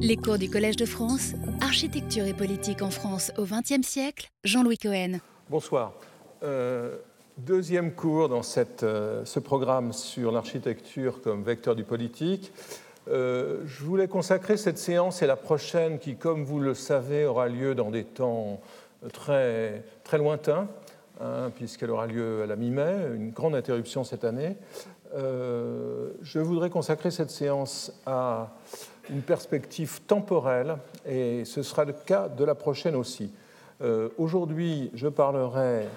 Les cours du Collège de France, Architecture et politique en France au XXe siècle, Jean-Louis Cohen. Bonsoir. Euh, deuxième cours dans euh, ce programme sur l'architecture comme vecteur du politique. Euh, je voulais consacrer cette séance et la prochaine qui, comme vous le savez, aura lieu dans des temps très, très lointains, hein, puisqu'elle aura lieu à la mi-mai, une grande interruption cette année. je voudrais consacrer cette séance à une perspective temporelle, et ce sera le cas de la prochaine aussi. Euh, aujourd'hui, je parlerai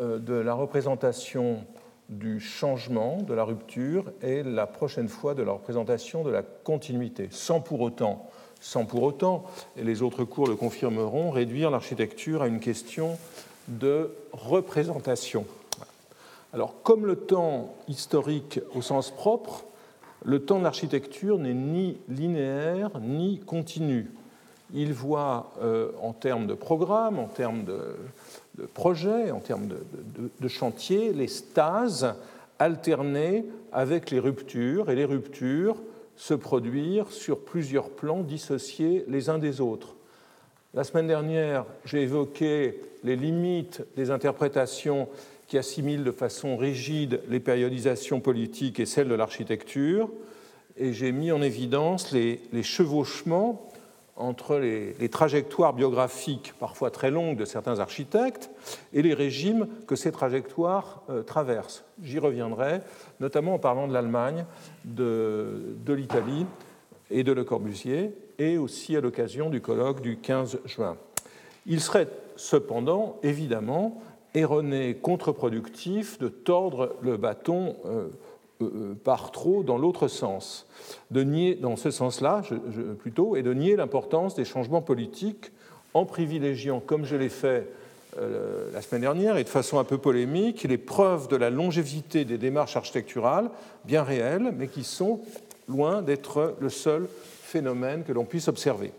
euh, de la représentation du changement, de la rupture, et la prochaine fois de la représentation de la continuité, sans pour autant, sans pour autant, et les autres cours le confirmeront, réduire l'architecture à une question de représentation. Alors, comme le temps historique au sens propre, le temps de l'architecture n'est ni linéaire ni continu. Il voit euh, en termes de programme, en termes de, de projet, en termes de, chantier, les stases alterner avec les ruptures et les ruptures se produire sur plusieurs plans dissociés les uns des autres. La semaine dernière, j'ai évoqué les limites des interprétations qui assimile de façon rigide les périodisations politiques et celles de l'architecture, et j'ai mis en évidence les, chevauchements entre les, trajectoires biographiques parfois très longues de certains architectes et les régimes que ces trajectoires euh, traversent. J'y reviendrai, notamment en parlant de l'Allemagne, de, de l'Italie et de Le Corbusier, et aussi à l'occasion du colloque du 15 juin. Il serait cependant, évidemment, erroné, contre-productif de tordre le bâton euh, euh, par trop dans l'autre sens, de nier, dans ce sens-là plutôt, et de nier l'importance des changements politiques en privilégiant, comme je l'ai fait euh, la semaine dernière et de façon un peu polémique, les preuves de la longévité des démarches architecturales, bien réelles, mais qui sont loin d'être le seul phénomène que l'on puisse observer.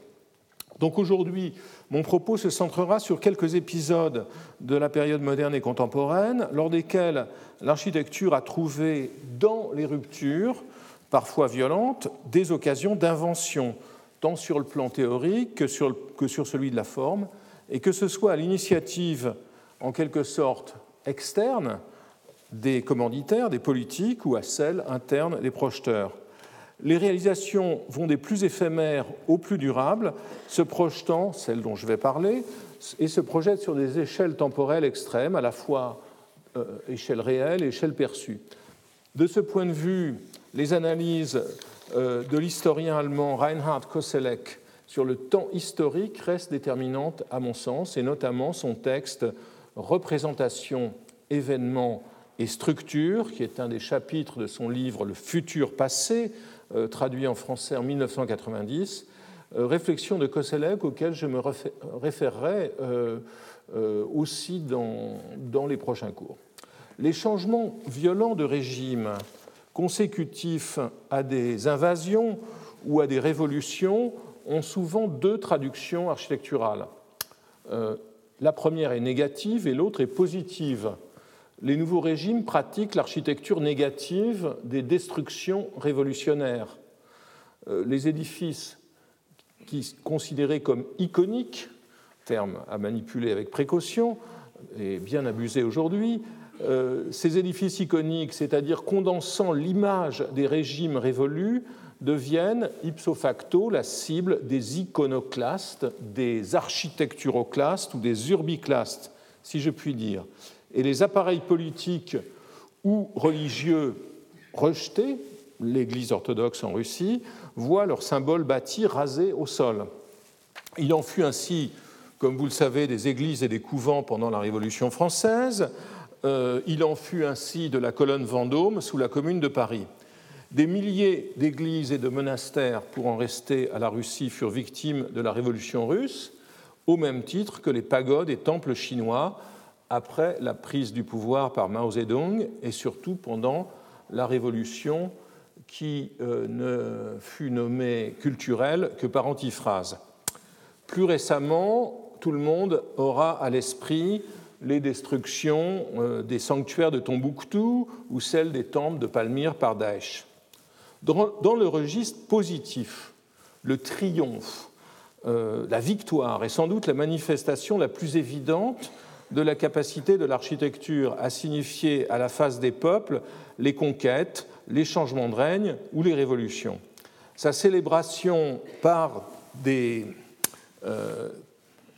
Donc aujourd'hui, mon propos se centrera sur quelques épisodes de la période moderne et contemporaine, lors desquels l'architecture a trouvé dans les ruptures, parfois violentes, des occasions d'invention, tant sur le plan théorique que sur, celui de la forme, et que ce soit à l'initiative, en quelque sorte, externe des commanditaires, des politiques, ou à celle interne des projeteurs. Les réalisations vont des plus éphémères aux plus durables, se projetant, celles dont je vais parler, et se projettent sur des échelles temporelles extrêmes, à la fois euh, échelle réelle et échelle perçue. De ce point de vue, les analyses euh, de l'historien allemand Reinhard Koselleck sur le temps historique restent déterminantes à mon sens, et notamment son texte Représentation, événements et structure, qui est un des chapitres de son livre Le futur passé, traduit en français en 1990, euh, réflexion de Koselleck auquel je me référerai euh, aussi dans, dans les prochains cours. Les changements violents de régime consécutifs à des invasions ou à des révolutions ont souvent deux traductions architecturales. la première est négative et l'autre est positive les nouveaux régimes pratiquent l'architecture négative des destructions révolutionnaires. Euh, les édifices qui considérés comme iconiques, terme à manipuler avec précaution et bien abusé aujourd'hui, euh, ces édifices iconiques, c'est-à-dire condensant l'image des régimes révolus, deviennent ipso facto la cible des iconoclastes, des architecturoclastes ou des urbiclastes, si je puis dire et les appareils politiques ou religieux rejetés, l'Église orthodoxe en Russie, voient leurs symboles bâtis rasés au sol. Il en fut ainsi, comme vous le savez, des églises et des couvents pendant la Révolution française. Euh, il en fut ainsi de la colonne Vendôme sous la Commune de Paris. Des milliers d'églises et de monastères, pour en rester à la Russie, furent victimes de la Révolution russe, au même titre que les pagodes et temples chinois après la prise du pouvoir par Mao Zedong et surtout pendant la révolution qui euh, ne fut nommée culturelle que par antiphrase. Plus récemment, tout le monde aura à l'esprit les destructions euh, des sanctuaires de Tombouctou ou celles des temples de Palmyre par Daesh. Dans le registre positif, le triomphe, la victoire est sans doute la manifestation la plus évidente de la capacité de l'architecture à signifier à la face des peuples les conquêtes, les changements de règne ou les révolutions. Sa célébration par des, euh,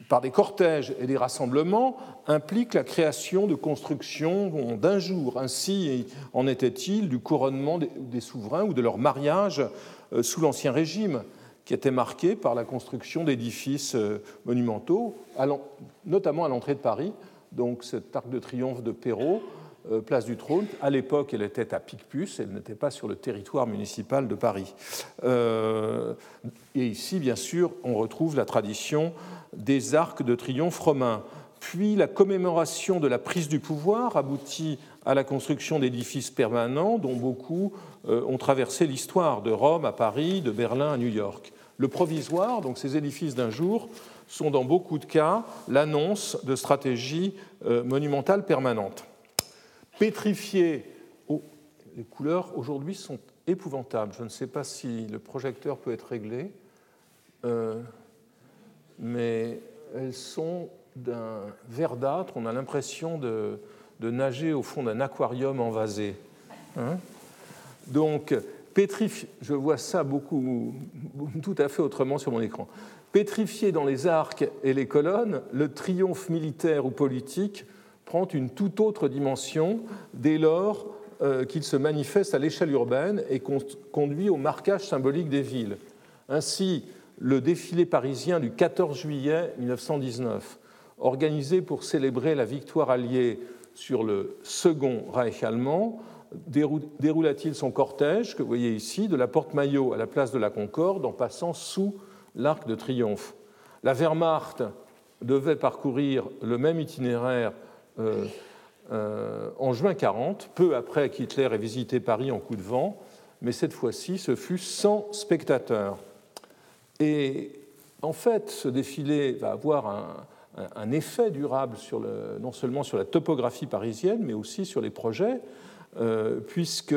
par des cortèges et des rassemblements implique la création de constructions d'un jour. Ainsi en était-il du couronnement des souverains ou de leur mariage euh, sous l'Ancien Régime, qui était marqué par la construction d'édifices euh, monumentaux, notamment à l'entrée de Paris, donc cet arc de triomphe de Perrault, euh, place du Trône. À l'époque, elle était à Picpus, elle n'était pas sur le territoire municipal de Paris. Euh, et ici, bien sûr, on retrouve la tradition des arcs de triomphe romains. Puis la commémoration de la prise du pouvoir aboutit à la construction d'édifices permanents dont beaucoup euh, ont traversé l'histoire, de Rome à Paris, de Berlin à New York. Le provisoire, donc ces édifices d'un jour, sont dans beaucoup de cas l'annonce de stratégies monumentales permanentes pétrifié. Oh, les couleurs aujourd'hui sont épouvantables. Je ne sais pas si le projecteur peut être réglé, euh, mais elles sont d'un verdâtre. On a l'impression de, nager au fond d'un aquarium envasé. Hein Donc, pétrifié, je vois ça beaucoup, tout à fait autrement sur mon écran. Pétrifié dans les arcs et les colonnes, le triomphe militaire ou politique prend une toute autre dimension dès lors euh, qu'il se manifeste à l'échelle urbaine et conduit au marquage symbolique des villes. Ainsi, le défilé parisien du 14 juillet 1919, organisé pour célébrer la victoire alliée sur le second Reich allemand, déroula-t-il son cortège, que vous voyez ici, de la porte Maillot à la place de la Concorde en passant sous l'Arc de Triomphe? La Wehrmacht devait parcourir le même itinéraire euh, euh, en juin 40, peu après qu'Hitler ait visité Paris en coup de vent, mais cette fois-ci, ce fut sans spectateurs. Et en fait, ce défilé va avoir un, effet durable sur non seulement sur la topographie parisienne, mais aussi sur les projets, euh, puisque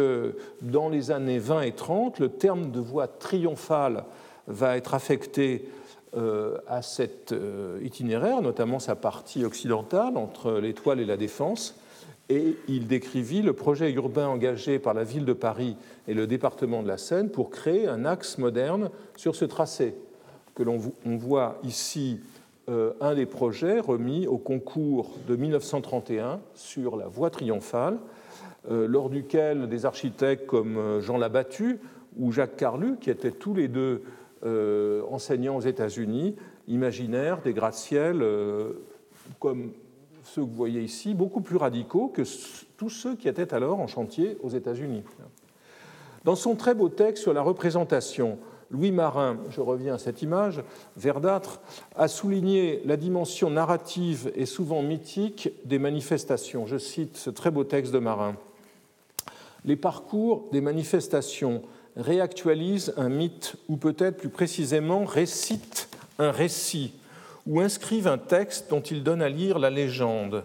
dans les années 20 et 30, le terme de voie triomphale va être affecté euh, à cet euh, itinéraire, notamment sa partie occidentale entre l'Étoile et la Défense, et il décrivit le projet urbain engagé par la ville de Paris et le département de la Seine pour créer un axe moderne sur ce tracé, que l'on voit ici un des projets remis au concours de 1931 sur la voie triomphale, lors duquel des architectes comme Jean Labattu ou Jacques Carlu, qui étaient tous les deux euh, enseignants aux États-Unis, imaginaires, des gratte-ciel, euh, comme ceux que vous voyez ici, beaucoup plus radicaux que tous ceux qui étaient alors en chantier aux États-Unis. Dans son très beau texte sur la représentation, Louis Marin, je reviens à cette image, verdâtre, a souligné la dimension narrative et souvent mythique des manifestations. Je cite ce très beau texte de Marin. Les parcours des manifestations réactualise un mythe, ou peut-être plus précisément récite un récit, ou inscrivent un texte dont il donne à lire la légende.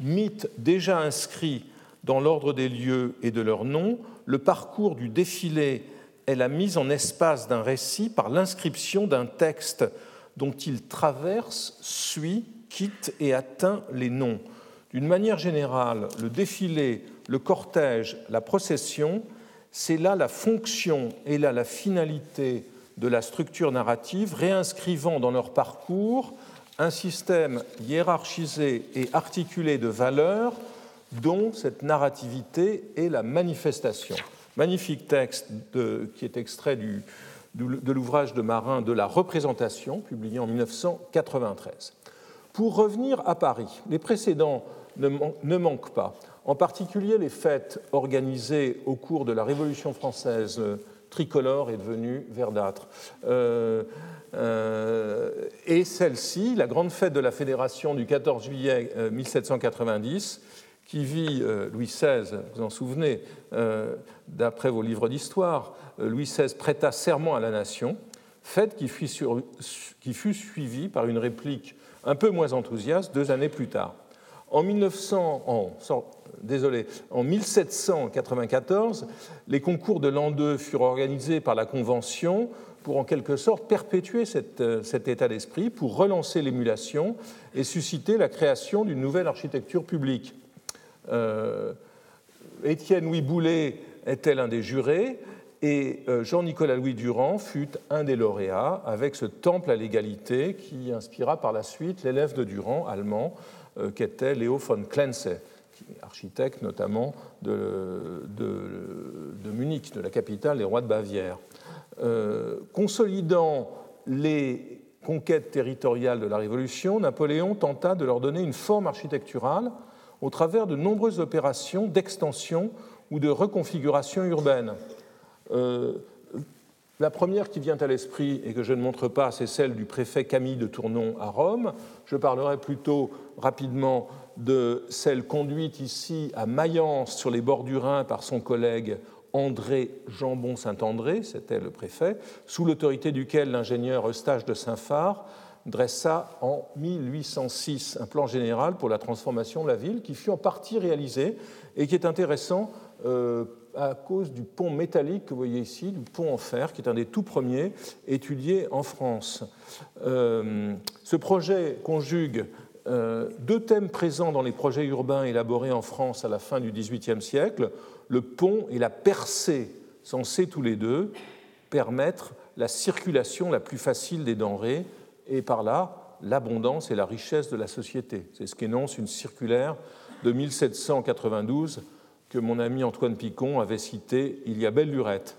Mythe déjà inscrit dans l'ordre des lieux et de leurs noms, le parcours du défilé est la mise en espace d'un récit par l'inscription d'un texte dont il traverse, suit, quitte et atteint les noms. D'une manière générale, le défilé, le cortège, la procession c'est là la fonction et là la finalité de la structure narrative, réinscrivant dans leur parcours un système hiérarchisé et articulé de valeurs dont cette narrativité est la manifestation. Magnifique texte qui est extrait de l'ouvrage de Marin de la représentation, publié en 1993. Pour revenir à Paris, les précédents ne manquent pas en particulier les fêtes organisées au cours de la Révolution française tricolore est devenue verdâtre. Euh, euh, et celle-ci, la grande fête de la Fédération du 14 juillet 1790, euh, qui vit Louis XVI, vous en souvenez, d'après vos livres d'histoire, Louis XVI prêta serment à la nation, fête qui fut, qui fut suivie par une réplique un peu moins enthousiaste deux années plus tard. En 1900, en, désolé, en 1794, les concours de l'an 2 furent organisés par la Convention pour en quelque sorte perpétuer cet état d'esprit, pour relancer l'émulation et susciter la création d'une nouvelle architecture publique. Étienne Louis Boulet était l'un des jurés et euh, Jean-Nicolas Louis Durand fut un des lauréats avec ce temple à l'égalité qui inspira par la suite l'élève de Durand, allemand, euh, qui était Léo von Klenze, architecte notamment de, Munich, de la capitale des rois de Bavière. Euh, consolidant les conquêtes territoriales de la Révolution, Napoléon tenta de leur donner une forme architecturale au travers de nombreuses opérations d'extension ou de reconfiguration urbaine. Euh, la première qui vient à l'esprit et que je ne montre pas, c'est celle du préfet Camille de Tournon à Rome. Je parlerai plutôt rapidement de celle conduite ici à Mayence sur les bords du Rhin par son collègue André Jambon Saint-André, c'était le préfet, sous l'autorité duquel l'ingénieur Eustache de Saint-Phar dressa en 1806 un plan général pour la transformation de la ville qui fut en partie réalisé et qui est intéressant euh, à cause du pont métallique que vous voyez ici, du pont en fer, qui est un des tout premiers étudiés en France. Euh, ce projet conjugue euh, deux thèmes présents dans les projets urbains élaborés en France à la fin du XVIIIe siècle, le pont et la percée, censés tous les deux permettre la circulation la plus facile des denrées et par là l'abondance et la richesse de la société. C'est ce qu'énonce une circulaire de 1792 que mon ami Antoine Picon avait cité il y a belle lurette.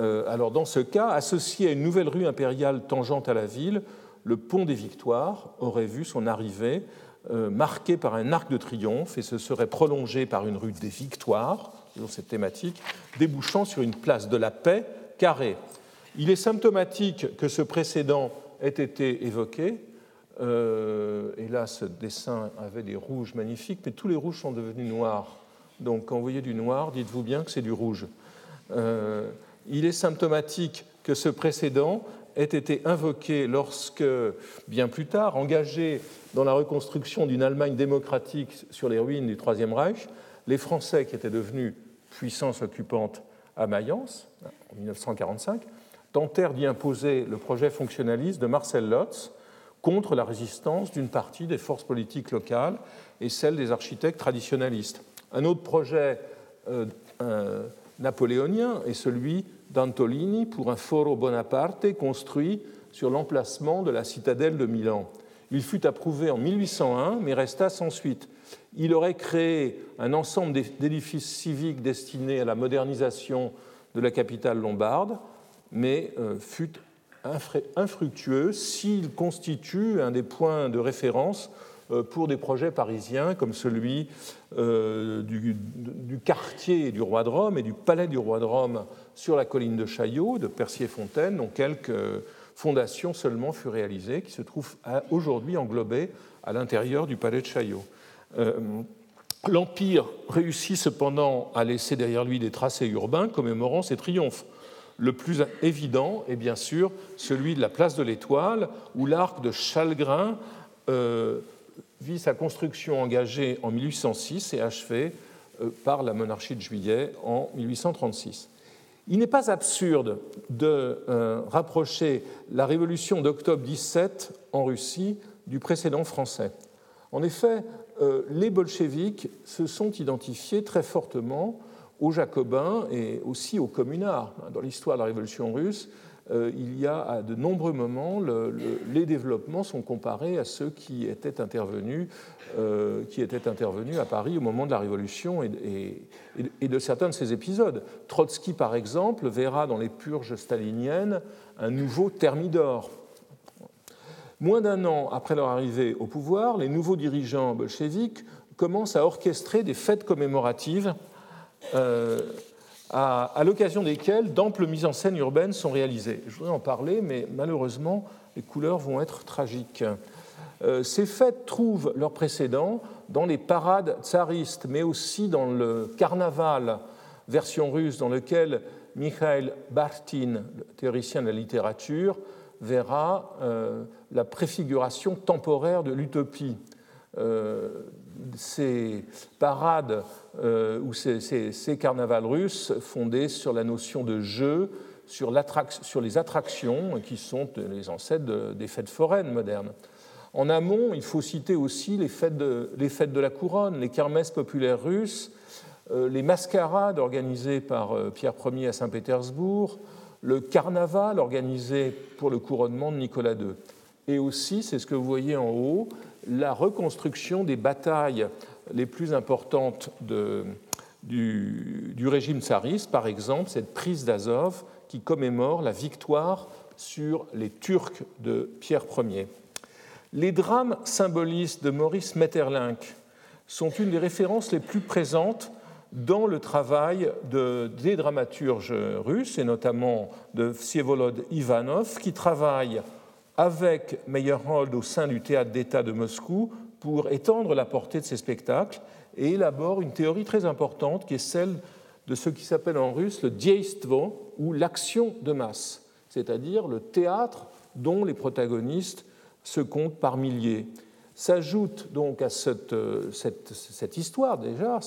Euh, alors dans ce cas, associé à une nouvelle rue impériale tangente à la ville, le pont des Victoires aurait vu son arrivée euh, marquée par un arc de triomphe et se serait prolongé par une rue des Victoires, dans cette thématique, débouchant sur une place de la paix carrée. Il est symptomatique que ce précédent ait été évoqué. Euh, et là, ce dessin avait des rouges magnifiques, mais tous les rouges sont devenus noirs donc quand vous voyez du noir, dites-vous bien que c'est du rouge. Euh, il est symptomatique que ce précédent ait été invoqué lorsque, bien plus tard, engagé dans la reconstruction d'une Allemagne démocratique sur les ruines du Troisième Reich, les Français qui étaient devenus puissance occupante à Mayence en 1945 tentèrent d'y imposer le projet fonctionnaliste de Marcel Lotz contre la résistance d'une partie des forces politiques locales et celle des architectes traditionnalistes. Un autre projet euh, napoléonien est celui d'Antolini pour un foro Bonaparte construit sur l'emplacement de la citadelle de Milan. Il fut approuvé en 1801, mais resta sans suite. Il aurait créé un ensemble d'édifices civiques destinés à la modernisation de la capitale lombarde, mais euh, fut infructueux s'il constitue un des points de référence euh, pour des projets parisiens comme celui euh, du, quartier du roi de Rome et du palais du roi de Rome sur la colline de Chaillot, de Percier-Fontaine, dont quelques fondations seulement furent réalisées, qui se trouvent aujourd'hui englobées à l'intérieur du palais de Chaillot. L'Empire réussit cependant à laisser derrière lui des tracés urbains commémorant ses triomphes. Le plus évident est bien sûr celui de la place de l'Étoile, où l'arc de Chalgrin vit sa construction engagée en 1806 et achevée euh, par la monarchie de Juillet en 1836. Il n'est pas absurde de euh, rapprocher la révolution d'octobre 17 en Russie du précédent français. En effet, euh, les bolcheviks se sont identifiés très fortement aux jacobins et aussi aux communards. Dans l'histoire de la révolution russe, euh, il y a de nombreux moments, les développements sont comparés à ceux qui étaient, intervenus, euh, qui étaient intervenus à Paris au moment de la Révolution et, de certains de ces épisodes. Trotsky, par exemple, verra dans les purges staliniennes un nouveau thermidor. Moins d'un an après leur arrivée au pouvoir, les nouveaux dirigeants bolcheviques commencent à orchestrer des fêtes commémoratives euh, à, l'occasion desquelles d'amples mises en scène urbaines sont réalisées. Je voudrais en parler, mais malheureusement, les couleurs vont être tragiques. Euh, ces fêtes trouvent leur précédent dans les parades tsaristes, mais aussi dans le carnaval version russe, dans lequel Mikhail Bartin, théoricien de la littérature, verra euh, la préfiguration temporaire de l'utopie. Ces parades euh, ou ces, carnavals russes fondés sur la notion de jeu sur, les attractions qui sont les ancêtres des fêtes foraines modernes. En amont, il faut citer aussi les fêtes de, les fêtes de la couronne, les kermesses populaires russes, euh, les mascarades organisées par euh, Pierre Ier à Saint-Pétersbourg, le carnaval organisé pour le couronnement de Nicolas II. Et aussi, c'est ce que vous voyez en haut, la reconstruction des batailles les plus importantes du, régime tsariste, par exemple cette prise d'Azov qui commémore la victoire sur les Turcs de Pierre Ier. Les drames symbolistes de Maurice Metterlinck sont une des références les plus présentes dans le travail de, des dramaturges russes, et notamment de Vsevolod Ivanov, qui travaille avec Meyerhold au sein du théâtre d'État de Moscou pour étendre la portée de ses spectacles et élabore une théorie très importante qui est celle de ce qui s'appelle en russe le diestvo ou l'action de masse, c'est-à-dire le théâtre dont les protagonistes se comptent par milliers. S'ajoute donc à cette, cette, histoire déjà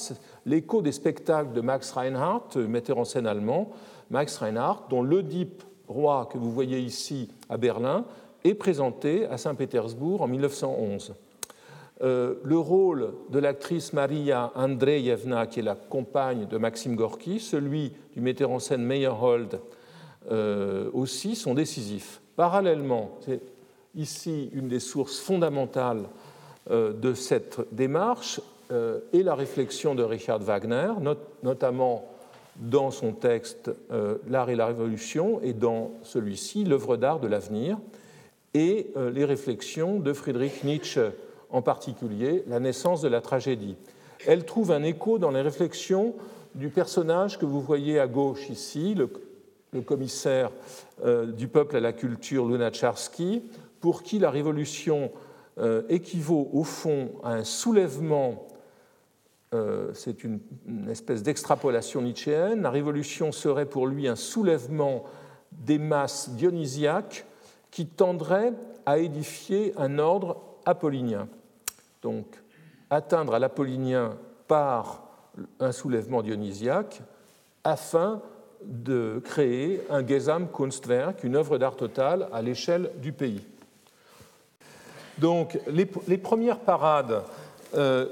l'écho des spectacles de Max Reinhardt, metteur en scène allemand, Max Reinhardt, dont l'Oedipe roi que vous voyez ici à Berlin est présenté à Saint-Pétersbourg en 1911. Euh, le rôle de l'actrice Maria Andreyevna, qui est la compagne de Maxime Gorky, celui du metteur en scène Meyerhold euh, aussi, sont décisifs. Parallèlement, c'est ici une des sources fondamentales euh, de cette démarche, et la réflexion de Richard Wagner, notamment dans son texte L'art et la révolution, et dans celui-ci, L'œuvre d'art de l'avenir, et les réflexions de Friedrich Nietzsche en particulier la naissance de la tragédie. Elle trouve un écho dans les réflexions du personnage que vous voyez à gauche ici, le, commissaire euh, du peuple à la culture Lunacharsky, pour qui la révolution euh, équivaut au fond à un soulèvement, euh, c'est une, une, espèce d'extrapolation nietzschéenne, la révolution serait pour lui un soulèvement des masses dionysiaques qui tendrait à édifier un ordre apollinien. Donc, atteindre à l'apollinien par un soulèvement dionysiaque afin de créer un Gesamtkunstwerk, une œuvre d'art totale à l'échelle du pays. Donc, les, premières parades euh,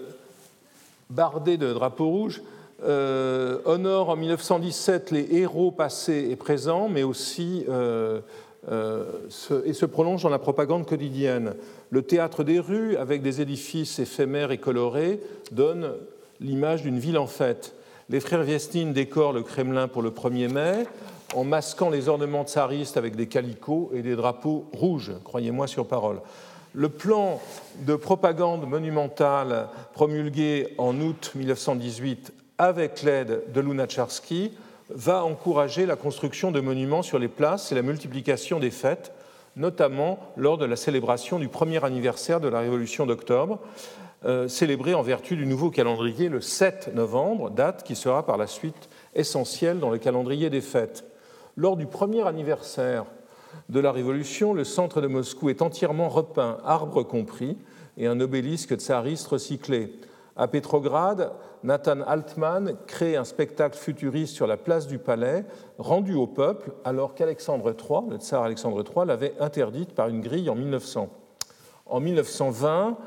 bardées de drapeaux rouges euh, honorent en 1917 les héros passés et présents, mais aussi euh, et se prolonge dans la propagande quotidienne. Le théâtre des rues, avec des édifices éphémères et colorés, donne l'image d'une ville en fête. Les frères Viestine décorent le Kremlin pour le 1er mai en masquant les ornements tsaristes avec des calicots et des drapeaux rouges, croyez-moi sur parole. Le plan de propagande monumentale promulgué en août 1918 avec l'aide de Lunacharsky va encourager la construction de monuments sur les places et la multiplication des fêtes, notamment lors de la célébration du premier anniversaire de la Révolution d'octobre, euh, célébrée en vertu du nouveau calendrier le 7 novembre, date qui sera par la suite essentielle dans le calendrier des fêtes. Lors du premier anniversaire de la Révolution, le centre de Moscou est entièrement repeint, arbre compris, et un obélisque tsariste recyclé. À Pétrograd, Nathan Altman crée un spectacle futuriste sur la place du palais, rendu au peuple, alors qu'Alexandre III, le tsar Alexandre III, l'avait interdite par une grille en 1900. En 1920,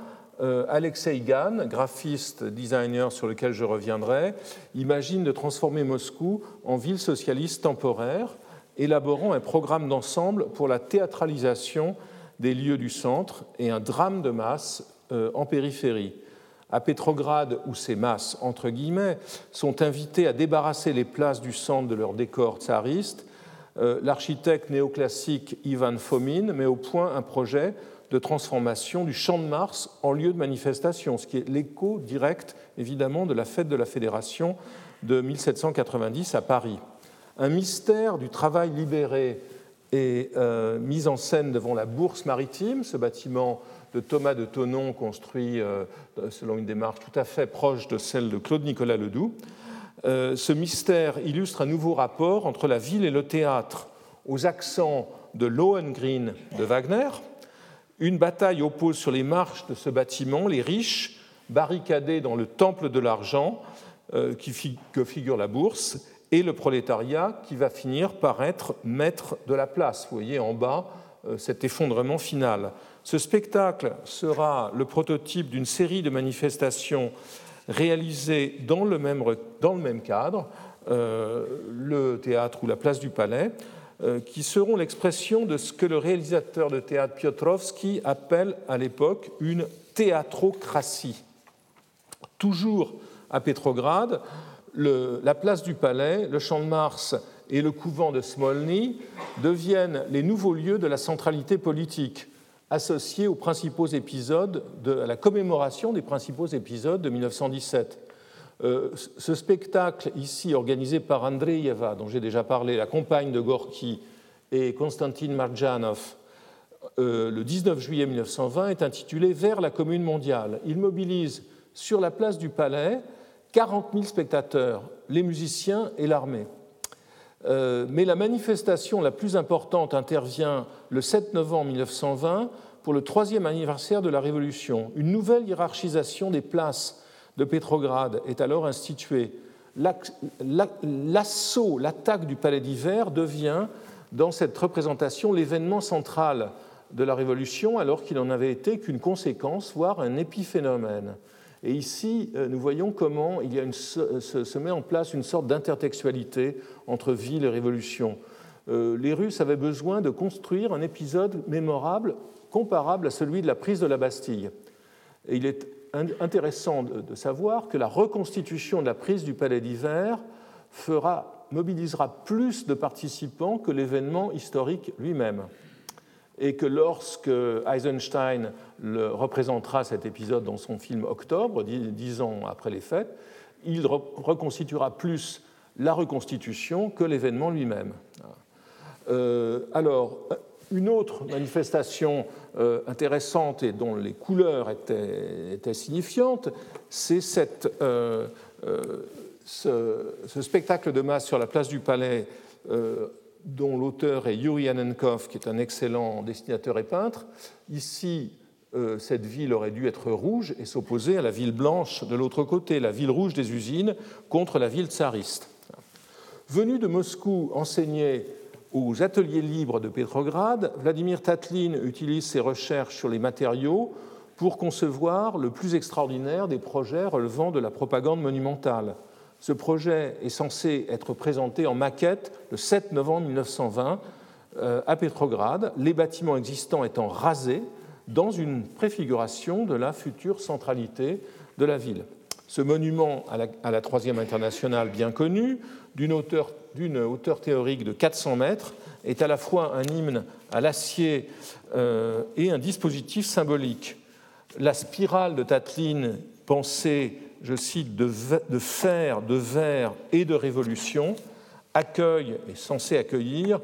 euh, Alexei Gann, graphiste, designer sur lequel je reviendrai, imagine de transformer Moscou en ville socialiste temporaire, élaborant un programme d'ensemble pour la théâtralisation des lieux du centre et un drame de masse euh, en périphérie à Pétrograd, où ces masses, entre guillemets, sont invitées à débarrasser les places du centre de leur décor tsariste, euh, l'architecte néoclassique Ivan Fomin met au point un projet de transformation du Champ de Mars en lieu de manifestation, ce qui est l'écho direct, évidemment, de la fête de la Fédération de 1790 à Paris. Un mystère du travail libéré est euh, mis en scène devant la Bourse maritime, ce bâtiment Thomas de Tonon, construit euh, selon une démarche tout à fait proche de celle de Claude-Nicolas Ledoux. Euh, ce mystère illustre un nouveau rapport entre la ville et le théâtre, aux accents de Lohengrin de Wagner. Une bataille oppose sur les marches de ce bâtiment les riches, barricadés dans le temple de l'argent, euh, que figure la bourse, et le prolétariat qui va finir par être maître de la place. Vous voyez en bas cet effondrement final. Ce spectacle sera le prototype d'une série de manifestations réalisées dans le même, cadre, euh, le théâtre ou la place du Palais, euh, qui seront l'expression de ce que le réalisateur de théâtre Piotrowski appelle à l'époque une théatrocratie. Toujours à Pétrograd, la place du Palais, le champ de Mars et le couvent de Smolny deviennent les nouveaux lieux de la centralité politique, associés aux principaux épisodes de, à la commémoration des principaux épisodes de 1917. Euh, ce spectacle ici organisé par Andreeva, dont j'ai déjà parlé, la compagne de Gorky et Konstantin Marjanov, euh, le 19 juillet 1920, est intitulé Vers la commune mondiale. Il mobilise sur la place du Palais 40 000 spectateurs, les musiciens et l'armée. Euh, mais la manifestation la plus importante intervient le 7 novembre 1920 pour le troisième anniversaire de la Révolution. Une nouvelle hiérarchisation des places de Pétrograd est alors instituée. L'assaut, l'attaque du palais d'hiver devient, dans cette représentation, l'événement central de la Révolution, alors qu'il n'en avait été qu'une conséquence, voire un épiphénomène. Et ici, euh, nous voyons comment il une, se, met en place une sorte d'intertextualité entre ville et révolution. Euh, les Russes avaient besoin de construire un épisode mémorable comparable à celui de la prise de la Bastille. Et il est intéressant de savoir que la reconstitution de la prise du Palais d'hiver mobilisera plus de participants que l'événement historique lui-même et que lorsque Eisenstein représentera cet épisode dans son film Octobre, dix ans après les fêtes, il reconstituera plus la reconstitution que l'événement lui-même. Euh, alors, une autre manifestation euh, intéressante et dont les couleurs étaient, signifiantes, c'est euh, ce, ce, spectacle de masse sur la place du Palais dont l'auteur est Yuri Anenkov, qui est un excellent dessinateur et peintre. Ici, euh, cette ville aurait dû être rouge et s'opposer à la ville blanche de l'autre côté, la ville rouge des usines, contre la ville tsariste. Venu de Moscou enseigner aux ateliers libres de Pétrograd, Vladimir Tatlin utilise ses recherches sur les matériaux pour concevoir le plus extraordinaire des projets relevant de la propagande monumentale. Ce projet est censé être présenté en maquette le 7 novembre 1920 euh, à Pétrograd, les bâtiments existants étant rasés dans une préfiguration de la future centralité de la ville. Ce monument à la, Troisième Internationale bien connu, d'une hauteur, théorique de 400 mètres, est à la fois un hymne à l'acier euh, et un dispositif symbolique. La spirale de Tatlin, pensée je cite, de, fer, de verre et de révolution, accueille, est censé accueillir,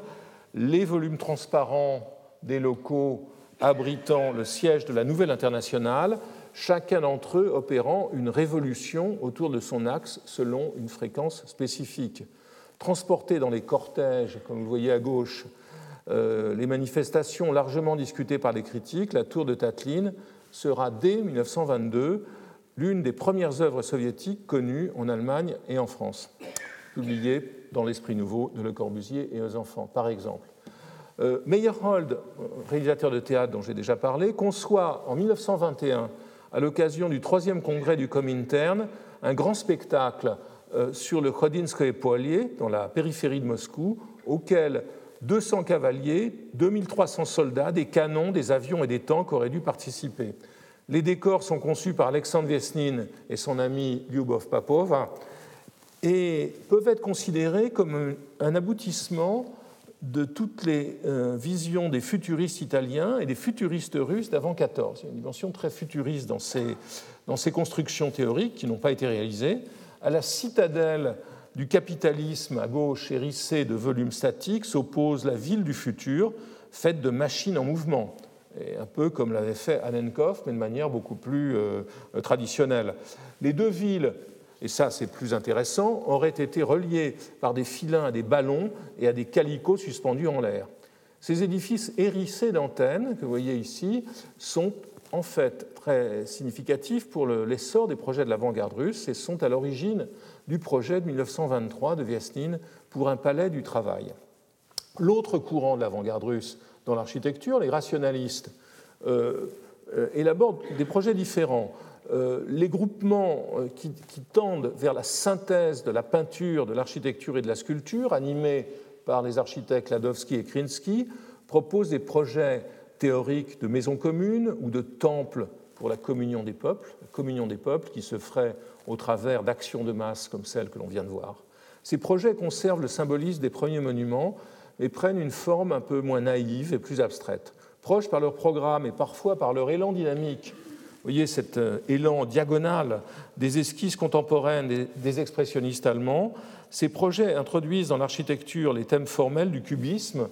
les volumes transparents des locaux abritant le siège de la Nouvelle Internationale, chacun d'entre eux opérant une révolution autour de son axe selon une fréquence spécifique. Transportés dans les cortèges, comme vous voyez à gauche, euh, les manifestations largement discutées par les critiques, la tour de Tatlin sera dès 1922 l'une des premières œuvres soviétiques connues en Allemagne et en France, publiées dans l'Esprit nouveau de Le Corbusier et aux enfants, par exemple. Euh, Meyerhold, réalisateur de théâtre dont j'ai déjà parlé, conçoit en 1921, à l'occasion du troisième congrès du Comintern, un grand spectacle euh, sur le Khodinskoye poilier, dans la périphérie de Moscou, auquel 200 cavaliers, 2300 soldats, des canons, des avions et des tanks auraient dû participer. Les décors sont conçus par Alexandre Vesnine et son ami Lyubov Papov et peuvent être considérés comme un aboutissement de toutes les euh, visions des futuristes italiens et des futuristes russes d'avant 14. Il y a une dimension très futuriste dans ces, dans ces constructions théoriques qui n'ont pas été réalisées. À la citadelle du capitalisme à gauche hérissée de volumes statiques s'oppose la ville du futur, faite de machines en mouvement un peu comme l'avait fait Annenkov, mais de manière beaucoup plus euh, traditionnelle. Les deux villes, et ça c'est plus intéressant, auraient été reliées par des filins à des ballons et à des calicots suspendus en l'air. Ces édifices hérissés d'antennes, que vous voyez ici, sont en fait très significatifs pour l'essor des projets de l'avant-garde russe et sont à l'origine du projet de 1923 de Viesnine pour un palais du travail. L'autre courant de l'avant-garde russe dans l'architecture, les rationalistes, euh, euh, élaborent des projets différents. Euh, les groupements qui, tendent vers la synthèse de la peinture, de l'architecture et de la sculpture, animés par les architectes Ladowski et Krinsky, proposent des projets théoriques de maisons communes ou de temples pour la communion des peuples, communion des peuples qui se ferait au travers d'actions de masse comme celles que l'on vient de voir. Ces projets conservent le symbolisme des premiers monuments, mais prennent une forme un peu moins naïve et plus abstraite. Proches par leur programme et parfois par leur élan dynamique, vous voyez cet euh, élan diagonal des esquisses contemporaines des expressionnistes allemands, ces projets introduisent dans l'architecture les thèmes formels du cubisme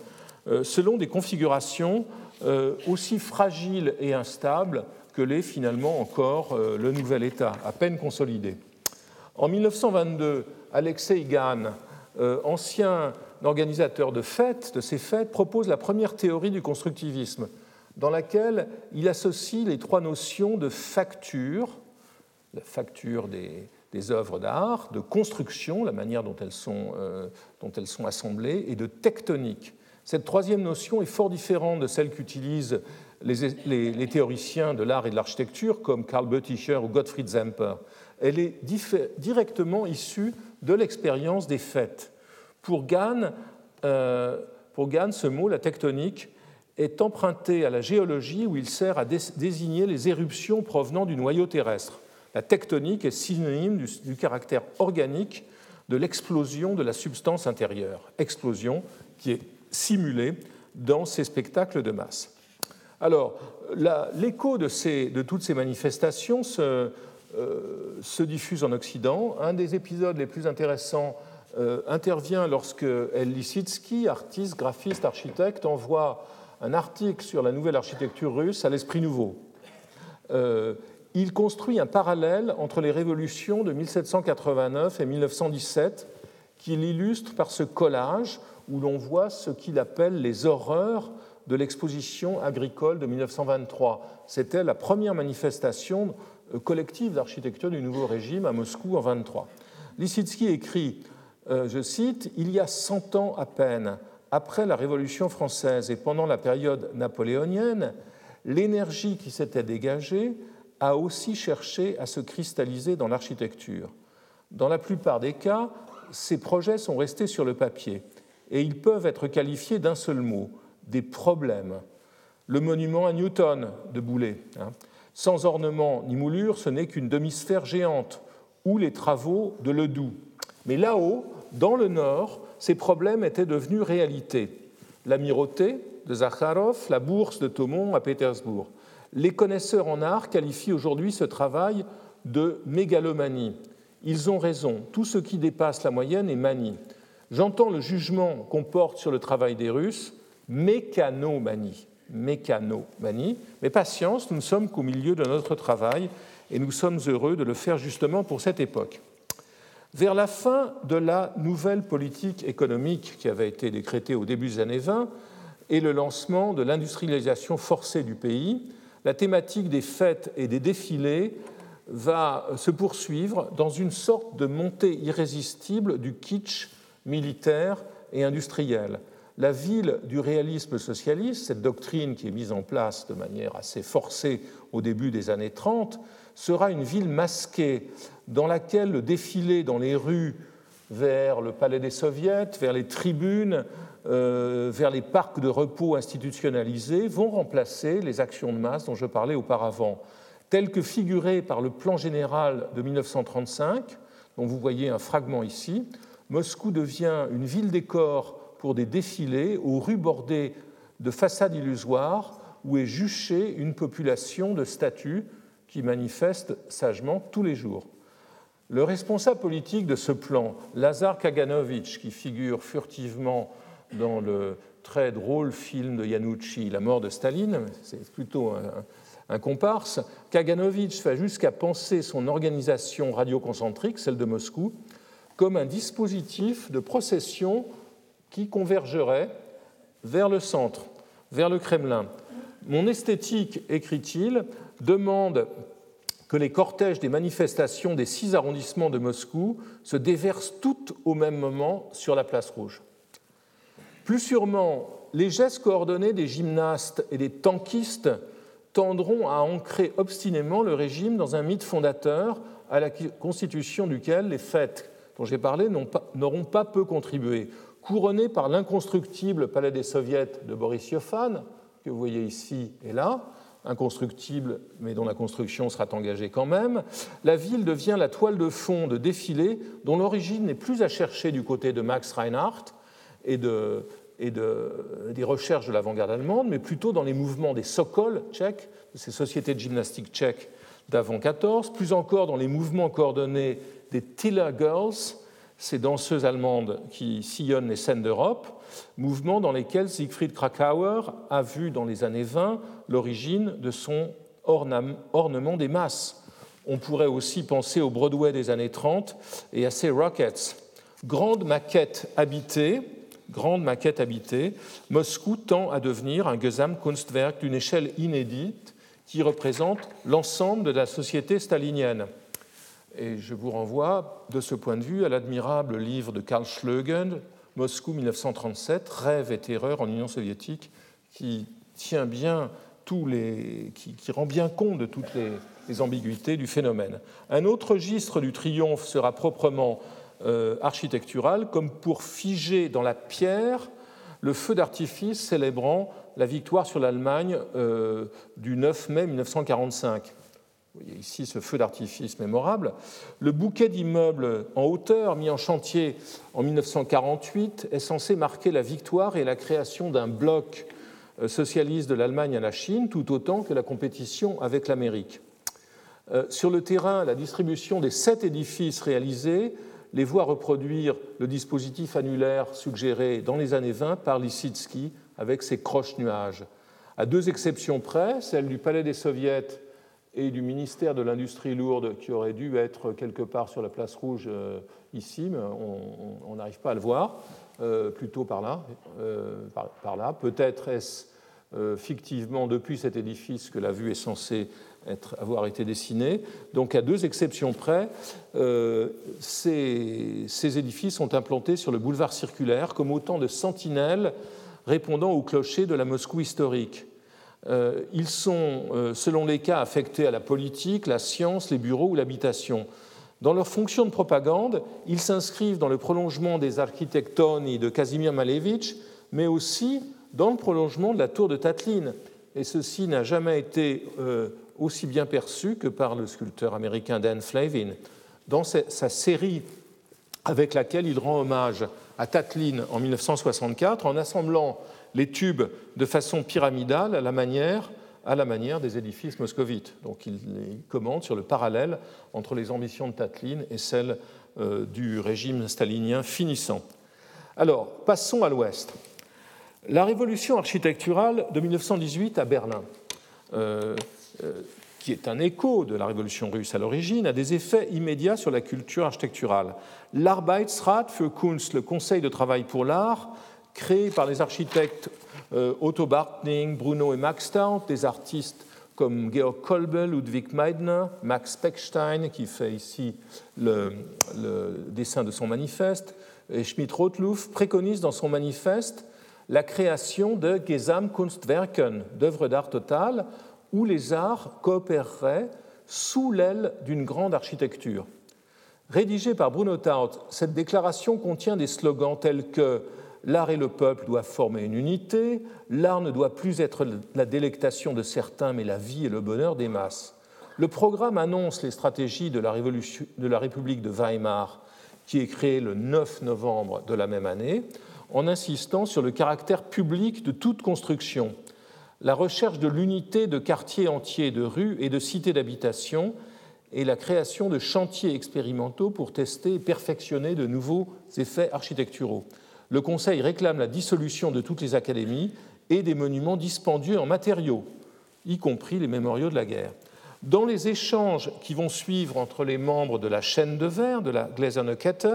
euh, selon des configurations euh, aussi fragiles et instables que l'est finalement encore le nouvel État, à peine consolidé. En 1922, Alexei Gann, ancien l'organisateur de fêtes, de ces fêtes, propose la première théorie du constructivisme, dans laquelle il associe les trois notions de facture, la facture des, œuvres d'art, de construction, la manière dont elles, sont, euh, dont elles sont assemblées, et de tectonique. Cette troisième notion est fort différente de celle qu'utilisent les, théoriciens de l'art et de l'architecture comme Karl Bötticher ou Gottfried Zemper. Elle est directement issue de l'expérience des fêtes pour Gann, euh, pour ce mot, la tectonique, est emprunté à la géologie où il sert à désigner les éruptions provenant du noyau terrestre. La tectonique est synonyme du, caractère organique de l'explosion de la substance intérieure, explosion qui est simulée dans ces spectacles de masse. Alors, l'écho de, de, toutes ces manifestations se, euh, se, diffuse en Occident. Un des épisodes les plus intéressants euh, intervient lorsque El artiste, graphiste, architecte, envoie un article sur la nouvelle architecture russe à l'Esprit Nouveau. Euh, il construit un parallèle entre les révolutions de 1789 et 1917 qu'il illustre par ce collage où l'on voit ce qu'il appelle les horreurs de l'exposition agricole de 1923. C'était la première manifestation euh, collective d'architecture du nouveau régime à Moscou en 1923. Lissitsky écrit je cite, Il y a cent ans à peine, après la Révolution française et pendant la période napoléonienne, l'énergie qui s'était dégagée a aussi cherché à se cristalliser dans l'architecture. Dans la plupart des cas, ces projets sont restés sur le papier et ils peuvent être qualifiés d'un seul mot, des problèmes. Le monument à Newton de Boulet, hein. sans ornement ni moulure, ce n'est qu'une demi-sphère géante, ou les travaux de Ledoux. Mais là-haut, dans le nord, ces problèmes étaient devenus réalité. L'amirauté de Zakharov, la bourse de Thomon à Pétersbourg. Les connaisseurs en art qualifient aujourd'hui ce travail de mégalomanie. Ils ont raison, tout ce qui dépasse la moyenne est manie. J'entends le jugement qu'on porte sur le travail des Russes, mécanomanie. Mécanomanie. Mais patience, nous ne sommes qu'au milieu de notre travail et nous sommes heureux de le faire justement pour cette époque. Vers la fin de la nouvelle politique économique qui avait été décrétée au début des années 20 et le lancement de l'industrialisation forcée du pays, la thématique des fêtes et des défilés va se poursuivre dans une sorte de montée irrésistible du kitsch militaire et industriel. La ville du réalisme socialiste, cette doctrine qui est mise en place de manière assez forcée au début des années 30, sera une ville masquée dans laquelle le défilé dans les rues vers le palais des soviets, vers les tribunes, euh, vers les parcs de repos institutionnalisés vont remplacer les actions de masse dont je parlais auparavant, telles que figurées par le plan général de 1935, dont vous voyez un fragment ici. Moscou devient une ville décor pour des défilés aux rues bordées de façades illusoires où est juchée une population de statues qui manifestent sagement tous les jours. Le responsable politique de ce plan, Lazar Kaganovich, qui figure furtivement dans le très drôle film de Yanucci, La mort de Staline, c'est plutôt un, comparse, Kaganovich va jusqu'à penser son organisation radioconcentrique, celle de Moscou, comme un dispositif de procession qui convergerait vers le centre, vers le Kremlin. Mon esthétique, écrit-il, demande que les cortèges des manifestations des six arrondissements de Moscou se déversent toutes au même moment sur la place rouge. Plus sûrement, les gestes coordonnés des gymnastes et des tankistes tendront à ancrer obstinément le régime dans un mythe fondateur à la constitution duquel les fêtes dont j'ai parlé n'auront pas, peu contribué. Couronnés par l'inconstructible palais des soviets de Boris Yofan, que vous voyez ici et là, inconstructible mais dont la construction sera engagée quand même, la ville devient la toile de fond de défilés dont l'origine n'est plus à chercher du côté de Max Reinhardt et, de, et de, des recherches de l'avant-garde allemande, mais plutôt dans les mouvements des Sokol tchèques, ces sociétés de gymnastique tchèques d'avant 14, plus encore dans les mouvements coordonnés des Tiller Girls, ces danseuses allemandes qui sillonnent les scènes d'Europe, mouvements dans lesquels Siegfried Krakauer a vu dans les années 20 l'origine de son ornement des masses. On pourrait aussi penser au Broadway des années 30 et à ses Rockets. Grande maquette habitée, grande maquette habitée, Moscou tend à devenir un Gesamtkunstwerk d'une échelle inédite qui représente l'ensemble de la société stalinienne. Et je vous renvoie de ce point de vue à l'admirable livre de Karl Schlögen, Moscou 1937, Rêve et terreur en Union soviétique, qui rend bien compte de toutes les, ambiguïtés du phénomène. Un autre registre du triomphe sera proprement euh, architectural, comme pour figer dans la pierre le feu d'artifice célébrant la victoire sur l'Allemagne euh, du 9 mai 1945. Vous voyez ici ce feu d'artifice mémorable. Le bouquet d'immeubles en hauteur mis en chantier en 1948 est censé marquer la victoire et la création d'un bloc euh, socialiste de l'Allemagne à la Chine, tout autant que la compétition avec l'Amérique. Euh, sur le terrain, la distribution des sept édifices réalisés les voit reproduire le dispositif annulaire suggéré dans les années 20 par Lissitsky avec ses croches-nuages. À deux exceptions près, celle du Palais des Soviets et du ministère de l'Industrie lourde qui aurait dû être quelque part sur la place rouge euh, ici, mais on n'arrive pas à le voir, euh, plutôt par là. Euh, par, là. Peut-être est-ce fictivement depuis cet édifice que la vue est censée être, avoir été dessinée. Donc à deux exceptions près, ces, ces édifices sont implantés sur le boulevard circulaire comme autant de sentinelles répondant au clocher de la Moscou historique. Euh, ils sont, euh, selon les cas, affectés à la politique, la science, les bureaux ou l'habitation. Dans leur fonction de propagande, ils s'inscrivent dans le prolongement des architectoni de Casimir Malevich, mais aussi dans le prolongement de la tour de Tatlin. Et ceci n'a jamais été euh, aussi bien perçu que par le sculpteur américain Dan Flavin. Dans sa série avec laquelle il rend hommage à Tatlin en 1964 en assemblant les tubes de façon pyramidale à la manière, à la manière des édifices moscovites. Donc il, commente sur le parallèle entre les ambitions de Tatlin et celles euh, du régime stalinien finissant. Alors, passons à l'ouest. La révolution architecturale de 1918 à Berlin, euh, euh, qui est un écho de la révolution russe à l'origine, a des effets immédiats sur la culture architecturale. L'Arbeitsrat für Kunst, le Conseil de travail pour l'art, créé par les architectes euh, Otto Bartning, Bruno et Max Stout, des artistes comme Georg Kolbe, Ludwig Meidner, Max Peckstein, qui fait ici le, dessin de son manifeste, et Schmidt-Rothluff, préconise dans son manifeste la création de Gesamtkunstwerken, d'œuvres d'art totales, où les arts coopéreraient sous l'aile d'une grande architecture. Rédigée par Bruno Taut, cette déclaration contient des slogans tels que L'art et le peuple doivent former une unité, l'art ne doit plus être la délectation de certains, mais la vie et le bonheur des masses. Le programme annonce les stratégies de la, de la République de Weimar, qui est créée le 9 novembre de la même année, en insistant sur le caractère public de toute construction, la recherche de l'unité de quartiers entiers, de rues et de cités d'habitation, et la création de chantiers expérimentaux pour tester et perfectionner de nouveaux effets architecturaux le Conseil réclame la dissolution de toutes les académies et des monuments dispendieux en matériaux, y compris les mémoriaux de la guerre. Dans les échanges qui vont suivre entre les membres de la chaîne de verre, de la Gläserne Kette,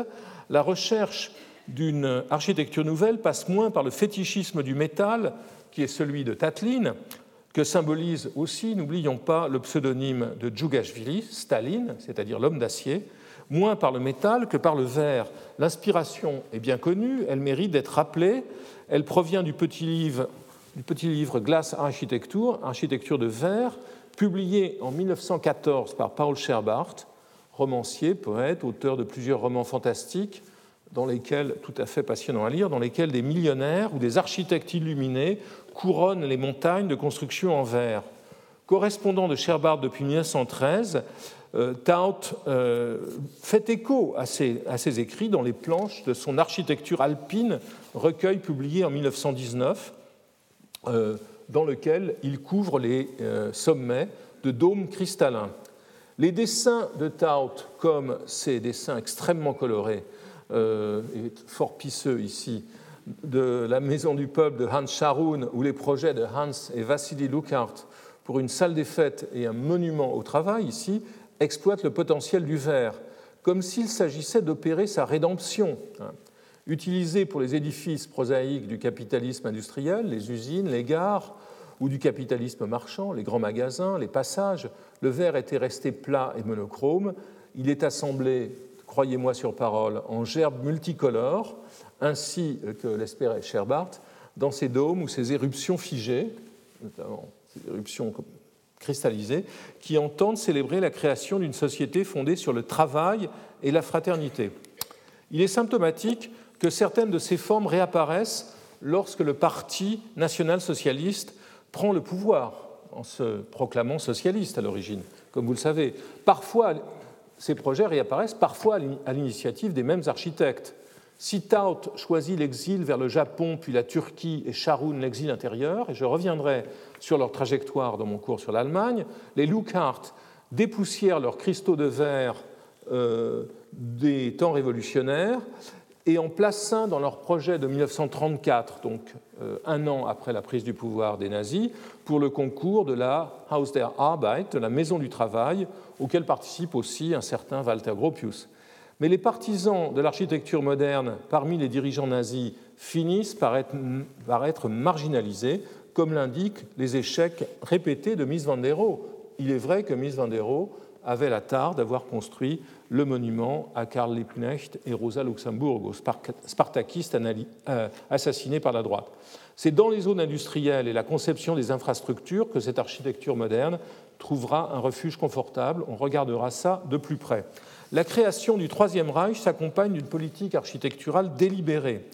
la recherche d'une architecture nouvelle passe moins par le fétichisme du métal, qui est celui de Tatlin, que symbolise aussi, n'oublions pas, le pseudonyme de Djougashvili, Staline, c'est-à-dire l'homme d'acier, moins par le métal que par le verre. L'inspiration est bien connue, elle mérite d'être rappelée, elle provient du petit livre, du petit livre Glass Architecture, architecture de verre, publié en 1914 par Paul Scherbart, romancier, poète, auteur de plusieurs romans fantastiques, dans lesquels, tout à fait passionnant à lire, dans lesquels des millionnaires ou des architectes illuminés couronnent les montagnes de construction en verre. Correspondant de Sherbart depuis 1913, euh, Taut euh, fait écho à ses, écrits dans les planches de son architecture alpine, recueil publié en 1919, euh, dans lequel il couvre les sommets de dômes cristallins. Les dessins de Taut, comme ces dessins extrêmement colorés et fort pisseux ici, de la maison du peuple de Hans Scharoun ou les projets de Hans et Vassili Lukart pour une salle des fêtes et un monument au travail ici exploitent le potentiel du verre, comme s'il s'agissait d'opérer sa rédemption. Hein. Utilisé pour les édifices prosaïques du capitalisme industriel, les usines, les gares, ou du capitalisme marchand, les grands magasins, les passages, le verre était resté plat et monochrome. Il est assemblé, croyez-moi sur parole, en gerbes multicolores, ainsi que l'espérait Sherbart, dans ces dômes ou ces éruptions figées, notamment ces éruptions cristallisées, qui entendent célébrer la création d'une société fondée sur le travail et la fraternité. Il est symptomatique que certaines de ces formes réapparaissent lorsque le Parti national-socialiste prend le pouvoir en se proclamant socialiste à l'origine, comme vous le savez. Parfois, ces projets réapparaissent, parfois à l'initiative des mêmes architectes. Si Taut choisit l'exil vers le Japon, puis la Turquie, et Sharoun l'exil intérieur, et je reviendrai sur leur trajectoire dans mon cours sur l'Allemagne, les Lukart dépoussièrent leurs cristaux de verre euh, des temps révolutionnaires, et en plaçant dans leur projet de 1934, donc euh, un an après la prise du pouvoir des nazis, pour le concours de la Haus der Arbeit, de la Maison du Travail, auquel participe aussi un certain Walter Gropius. Mais les partisans de l'architecture moderne parmi les dirigeants nazis finissent par être, marginalisés, comme l'indiquent les échecs répétés de Mies van der Rohe. Il est vrai que Mies van der Rohe avait la tare d'avoir construit le monument à Karl Liebknecht et Rosa Luxemburg, aux spartakistes euh, assassinés par la droite. C'est dans les zones industrielles et la conception des infrastructures que cette architecture moderne trouvera un refuge confortable. On regardera ça de plus près. La création du Troisième Reich s'accompagne d'une politique architecturale délibérée,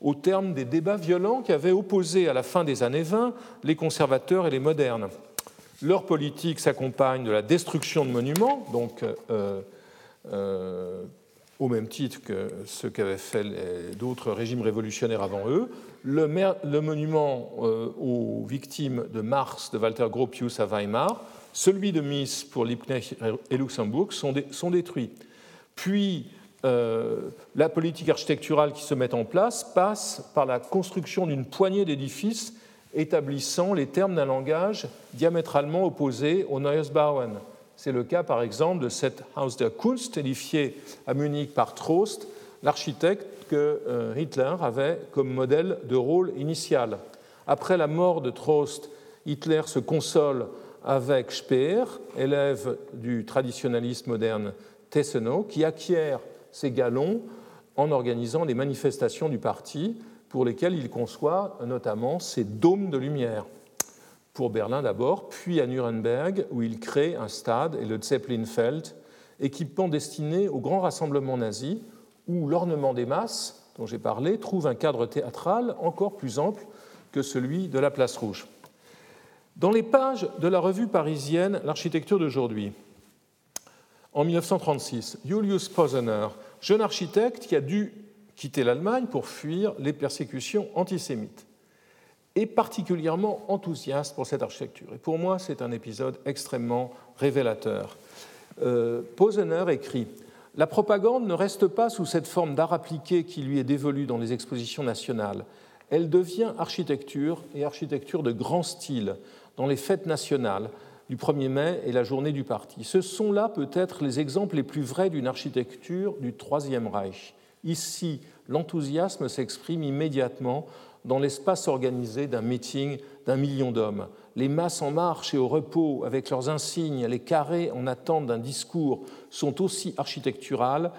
au terme des débats violents qui avaient opposé à la fin des années 20 les conservateurs et les modernes. Leur politique s'accompagne de la destruction de monuments, donc euh, euh, au même titre que ce qu'avaient fait d'autres régimes révolutionnaires avant eux. Le, monument euh, aux victimes de Mars de Walter Gropius à Weimar celui de Mies pour Liebknecht et Luxembourg sont, sont détruits. Puis, euh, la politique architecturale qui se met en place passe par la construction d'une poignée d'édifices établissant les termes d'un langage diamétralement opposé au Neues Bauen. C'est le cas, par exemple, de cette Haus der Kunst, édifiée à Munich par Trost, l'architecte que euh, Hitler avait comme modèle de rôle initial. Après la mort de Trost, Hitler se console avec Speer, élève du traditionnalisme moderne Tessenow, qui acquiert ses galons en organisant les manifestations du parti pour lesquelles il conçoit notamment ses dômes de lumière. Pour Berlin d'abord, puis à Nuremberg, où il crée un stade et le Zeppelinfeld, équipement destiné au grand rassemblement nazi, où l'ornement des masses, dont j'ai parlé, trouve un cadre théâtral encore plus ample que celui de la Place Rouge. Dans les pages de la revue parisienne L'architecture d'aujourd'hui, en 1936, Julius Posener, jeune architecte qui a dû quitter l'Allemagne pour fuir les persécutions antisémites, est particulièrement enthousiaste pour cette architecture. Et pour moi, c'est un épisode extrêmement révélateur. Euh, Posener écrit La propagande ne reste pas sous cette forme d'art appliqué qui lui est dévolue dans les expositions nationales. Elle devient architecture et architecture de grand style, dans les fêtes nationales du 1er mai et la journée du parti. Ce sont là peut-être les exemples les plus vrais d'une architecture du Troisième Reich. Ici, l'enthousiasme s'exprime immédiatement dans l'espace organisé d'un meeting d'un million d'hommes. les masses en marche et au repos avec leurs insignes, les carrés en attente d'un discours sont aussi architecturales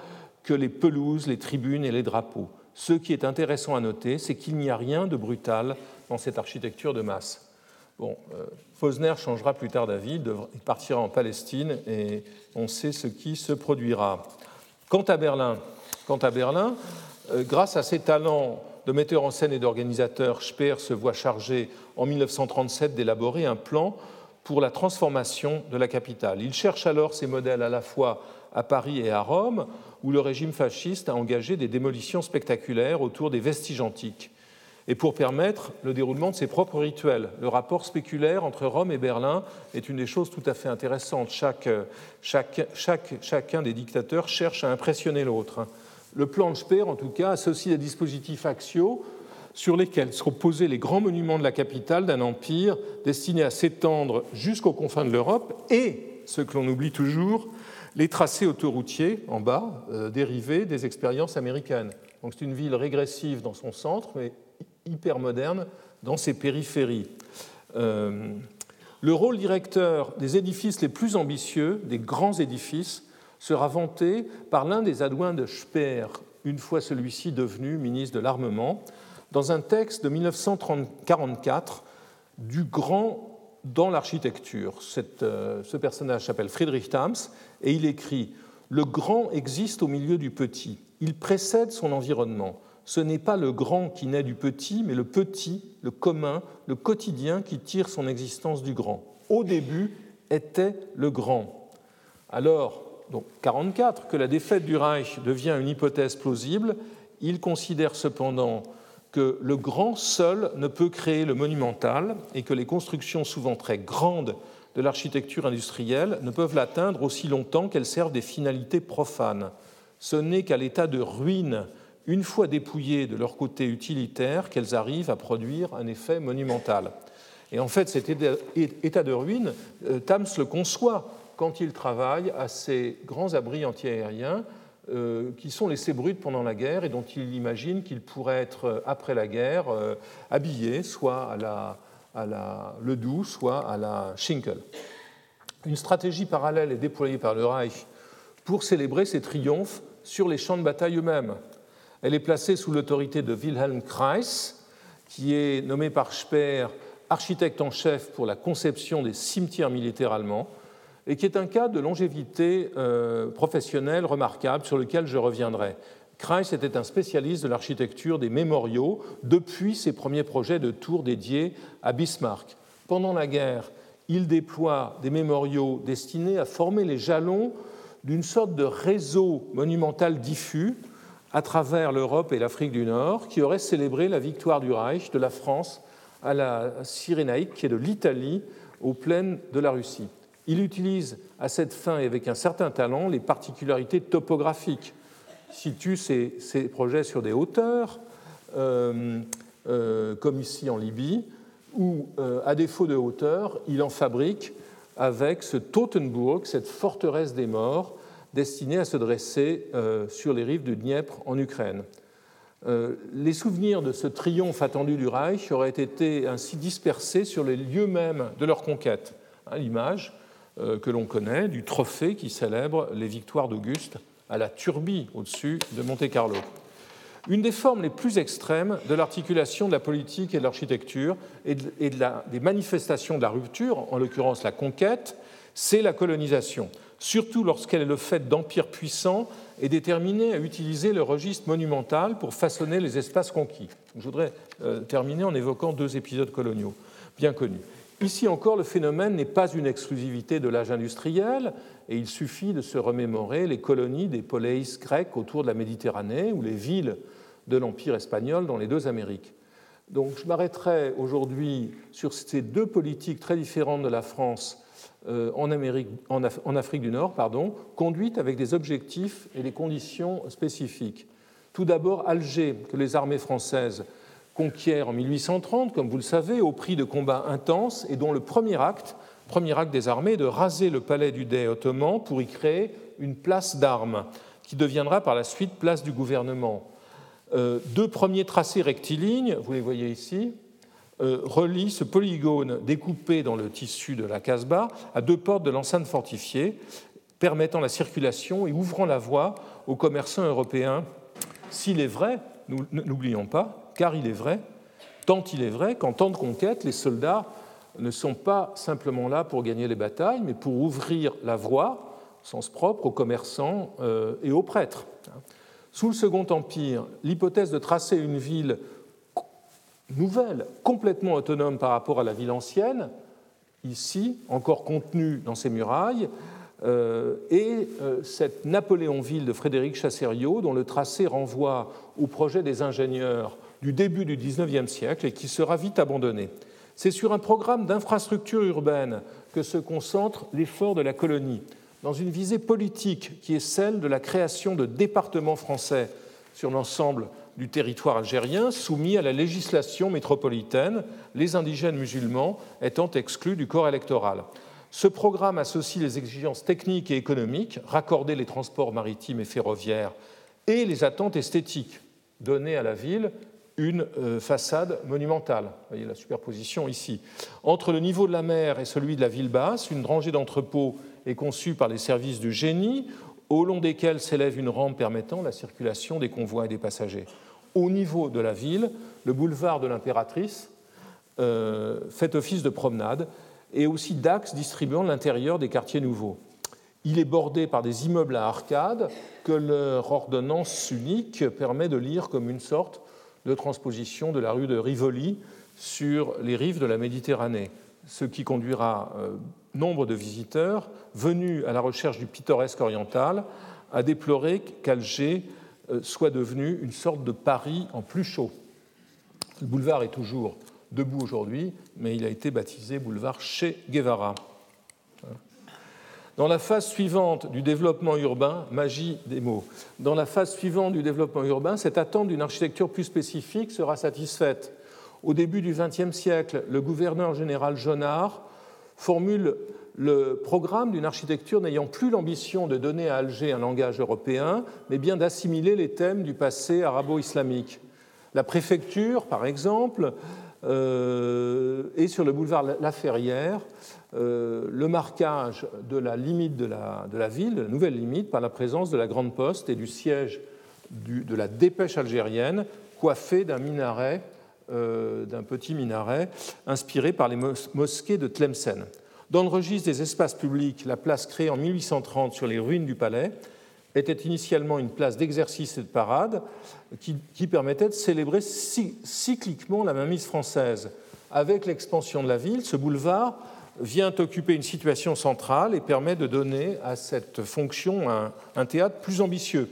que les pelouses, les tribunes et les drapeaux. Ce qui est intéressant à noter, c'est qu'il n'y a rien de brutal dans cette architecture de masse. Bon, euh, Posner changera plus tard d'avis, il partira en Palestine et on sait ce qui se produira. Quant à Berlin, quant à Berlin euh, grâce à ses talents de metteur en scène et d'organisateur, Speer se voit chargé en 1937 d'élaborer un plan pour la transformation de la capitale. Il cherche alors ses modèles à la fois à Paris et à Rome, où le régime fasciste a engagé des démolitions spectaculaires autour des vestiges antiques, et pour permettre le déroulement de ses propres rituels. Le rapport spéculaire entre Rome et Berlin est une des choses tout à fait intéressantes. chacun des dictateurs cherche à impressionner l'autre. Le plan de Speer, en tout cas, associe des dispositifs axiaux sur lesquels seront posés les grands monuments de la capitale d'un empire destiné à s'étendre jusqu'aux confins de l'Europe et, ce que l'on oublie toujours, les tracés autoroutiers en bas, euh, dérivés des expériences américaines. Donc c'est une ville régressive dans son centre, mais hyper moderne dans ses périphéries. Euh, le rôle directeur des édifices les plus ambitieux, des grands édifices, sera vanté par l'un des adjoints de Speer, une fois celui-ci devenu ministre de l'Armement, dans un texte de 1944 du grand dans l'architecture. Euh, ce personnage s'appelle Friedrich Thams et il écrit Le grand existe au milieu du petit. Il précède son environnement. Ce n'est pas le grand qui naît du petit, mais le petit, le commun, le quotidien qui tire son existence du grand. Au début était le grand. Alors, donc 44, que la défaite du Reich devient une hypothèse plausible, il considère cependant que le grand seul ne peut créer le monumental et que les constructions souvent très grandes de l'architecture industrielle ne peuvent l'atteindre aussi longtemps qu'elles servent des finalités profanes. Ce n'est qu'à l'état de ruine, une fois dépouillées de leur côté utilitaire, qu'elles arrivent à produire un effet monumental. Et en fait, cet état de ruine, euh, Tams le conçoit quand il travaille à ces grands abris antiaériens euh, qui sont laissés bruts pendant la guerre et dont il imagine qu'ils pourraient être, euh, après la guerre, euh, habillés soit à la, à la le doux, soit à la Schinkel. Une stratégie parallèle est déployée par le Reich pour célébrer ses triomphes sur les champs de bataille eux-mêmes. Elle est placée sous l'autorité de Wilhelm Kreis, qui est nommé par Speer architecte en chef pour la conception des cimetières militaires allemands et qui est un cas de longévité euh, professionnelle remarquable sur lequel je reviendrai. Kreis était un spécialiste de l'architecture des mémoriaux depuis ses premiers projets de tours dédiés à Bismarck. Pendant la guerre, il déploie des mémoriaux destinés à former les jalons d'une sorte de réseau monumental diffus à travers l'Europe et l'Afrique du Nord qui aurait célébré la victoire du Reich de la France à la Cyrénaïque, qui est de l'Italie, aux plaines de la Russie. Il utilise à cette fin et avec un certain talent les particularités topographiques. Situe ses, projets sur des hauteurs, euh, euh, comme ici en Libye, où, euh, à défaut de hauteur, il en fabrique avec ce Totenburg, cette forteresse des morts, destinée à se dresser sur les rives du Dniepr en Ukraine. les souvenirs de ce triomphe attendu du Reich auraient été ainsi dispersés sur les lieux mêmes de leur conquête. Hein, l'image euh, que l'on connaît du trophée qui célèbre les victoires d'Auguste à la Turbie au-dessus de Monte-Carlo. Une des formes les plus extrêmes de l'articulation de la politique et de l'architecture et, des manifestations de la rupture, en l'occurrence la conquête, c'est la colonisation, surtout lorsqu'elle est le fait d'empires puissants et déterminés à utiliser le registre monumental pour façonner les espaces conquis. Je voudrais euh, terminer en évoquant deux épisodes coloniaux bien connus. Ici encore, le phénomène n'est pas une exclusivité de l'âge industriel, et il suffit de se remémorer les colonies des poleis grecs autour de la Méditerranée ou les villes de l'Empire espagnol dans les deux Amériques. Donc je m'arrêterai aujourd'hui sur ces deux politiques très différentes de la France euh, en, Afrique du Nord, conduites avec des objectifs et des conditions spécifiques. Tout d'abord, Alger, que les armées françaises conquiert en 1830, comme vous le savez, au prix de combats intenses et dont le premier acte, premier acte des armées, est de raser le palais du Dey ottoman pour y créer une place d'armes, qui deviendra par la suite place du gouvernement. Euh, deux premiers tracés rectilignes, vous les voyez ici, euh, relie ce polygone découpé dans le tissu de la Casbah à deux portes de l'enceinte fortifiée, permettant la circulation et ouvrant la voie aux commerçants européens. S'il est vrai, n'oublions pas, car il est vrai, tant il est vrai qu'en temps de conquête, les soldats ne sont pas simplement là pour gagner les batailles, mais pour ouvrir la voie, sens propre, aux commerçants euh, et aux prêtres. Sous le Second Empire, l'hypothèse de tracer une ville nouvelle, complètement autonome par rapport à la ville ancienne, ici, encore contenue dans ses murailles, euh, et euh, cette Napoléonville de Frédéric Chassériau, dont le tracé renvoie au projet des ingénieurs du début du XIXe siècle et qui sera vite abandonné. C'est sur un programme d'infrastructure urbaine que se concentre l'effort de la colonie, dans une visée politique qui est celle de la création de départements français sur l'ensemble du territoire algérien soumis à la législation métropolitaine, les indigènes musulmans étant exclus du corps électoral. Ce programme associe les exigences techniques et économiques, raccorder les transports maritimes et ferroviaires, et les attentes esthétiques, donner à la ville une euh, façade monumentale. Vous voyez la superposition ici. Entre le niveau de la mer et celui de la ville basse, une rangée d'entrepôts est conçue par les services du génie, au long desquels s'élève une rampe permettant la circulation des convois et des passagers. Au niveau de la ville, le boulevard de l'impératrice euh, fait office de promenade et aussi d'axe distribuant l'intérieur des quartiers nouveaux. Il est bordé par des immeubles à arcades que leur ordonnance unique permet de lire comme une sorte de transposition de la rue de Rivoli sur les rives de la Méditerranée, ce qui conduira euh, nombre de visiteurs venus à la recherche du pittoresque oriental à déplorer qu'Alger euh, soit devenu une sorte de Paris en plus chaud. Le boulevard est toujours debout aujourd'hui, mais il a été baptisé boulevard Che Guevara. Dans la phase suivante du développement urbain, magie des mots, dans la phase suivante du développement urbain, cette attente d'une architecture plus spécifique sera satisfaite. Au début du XXe siècle, le gouverneur général Jonard formule le programme d'une architecture n'ayant plus l'ambition de donner à Alger un langage européen, mais bien d'assimiler les thèmes du passé arabo-islamique. La préfecture, par exemple, euh, est sur le boulevard La Ferrière euh, le marquage de la limite de la, ville, de la nouvelle limite, par la présence de la Grande Poste et du siège de la dépêche algérienne, coiffé d'un minaret, d'un petit minaret inspiré par les mosquées de Tlemcen. Dans le registre des espaces publics, la place créée en 1830 sur les ruines du palais était initialement une place d'exercice et de parade qui, qui permettait de célébrer cycliquement la mainmise française. Avec l'expansion de la ville, ce boulevard vient occuper une situation centrale et permet de donner à cette fonction un, théâtre plus ambitieux.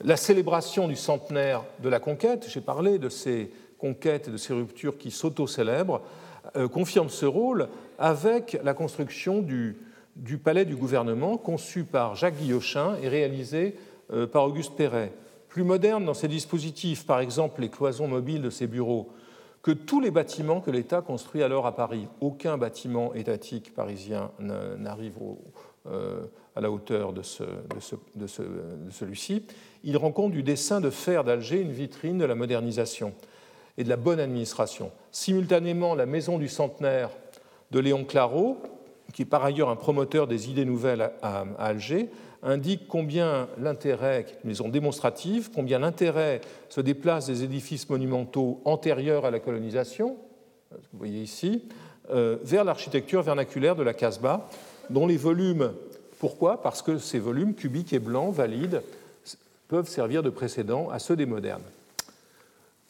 La célébration du centenaire de la conquête, j'ai parlé de ces conquêtes et de ces ruptures qui s'auto-célèbrent, euh, confirme ce rôle avec la construction du, palais du gouvernement conçu par Jacques Guillochin et réalisé euh, par Auguste Perret. Plus moderne dans ses dispositifs, par exemple les cloisons mobiles de ses bureaux, que tous les bâtiments que l'État construit alors à Paris. Aucun bâtiment étatique parisien n'arrive euh, à la hauteur de, celui-ci. Il rend compte du dessin de faire d'Alger une vitrine de la modernisation et de la bonne administration. Simultanément, la maison du centenaire de Léon Claro, qui est par ailleurs un promoteur des idées nouvelles à Alger, indique combien l'intérêt, qui est une maison démonstrative, combien l'intérêt se déplace des édifices monumentaux antérieurs à la colonisation, vous voyez ici, euh, vers l'architecture vernaculaire de la Casbah, dont les volumes, pourquoi? Parce que ces volumes cubiques et blancs valides peuvent servir de précédent à ceux des modernes.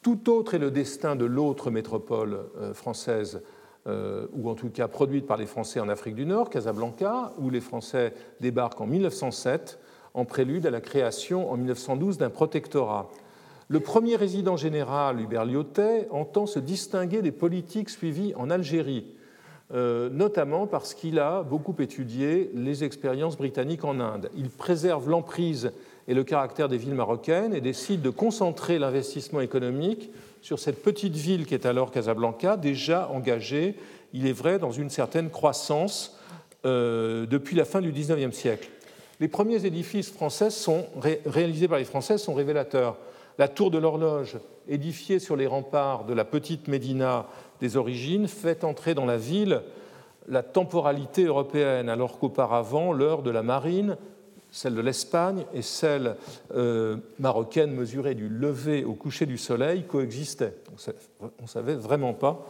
Tout autre est le destin de l'autre métropole euh, française euh, ou en tout cas produite par les Français en Afrique du Nord, Casablanca, où les Français débarquent en 1907 en prélude à la création en 1912 d'un protectorat. Le premier résident général, Hubert Lyotet, entend se distinguer des politiques suivies en Algérie, euh, notamment parce qu'il a beaucoup étudié les expériences britanniques en Inde. Il préserve l'emprise et le caractère des villes marocaines et décide de concentrer l'investissement économique sur cette petite ville qui est alors Casablanca, déjà engagée, il est vrai, dans une certaine croissance euh, depuis la fin du XIXe siècle. Les premiers édifices français sont, réalisés par les Français sont révélateurs. La tour de l'horloge, édifiée sur les remparts de la petite Médina des origines fait entrer dans la ville la temporalité européenne, alors qu'auparavant, l'heure de la marine, celle de l'Espagne et celle euh, marocaine mesurée du lever au coucher du soleil coexistaient. On ne savait vraiment pas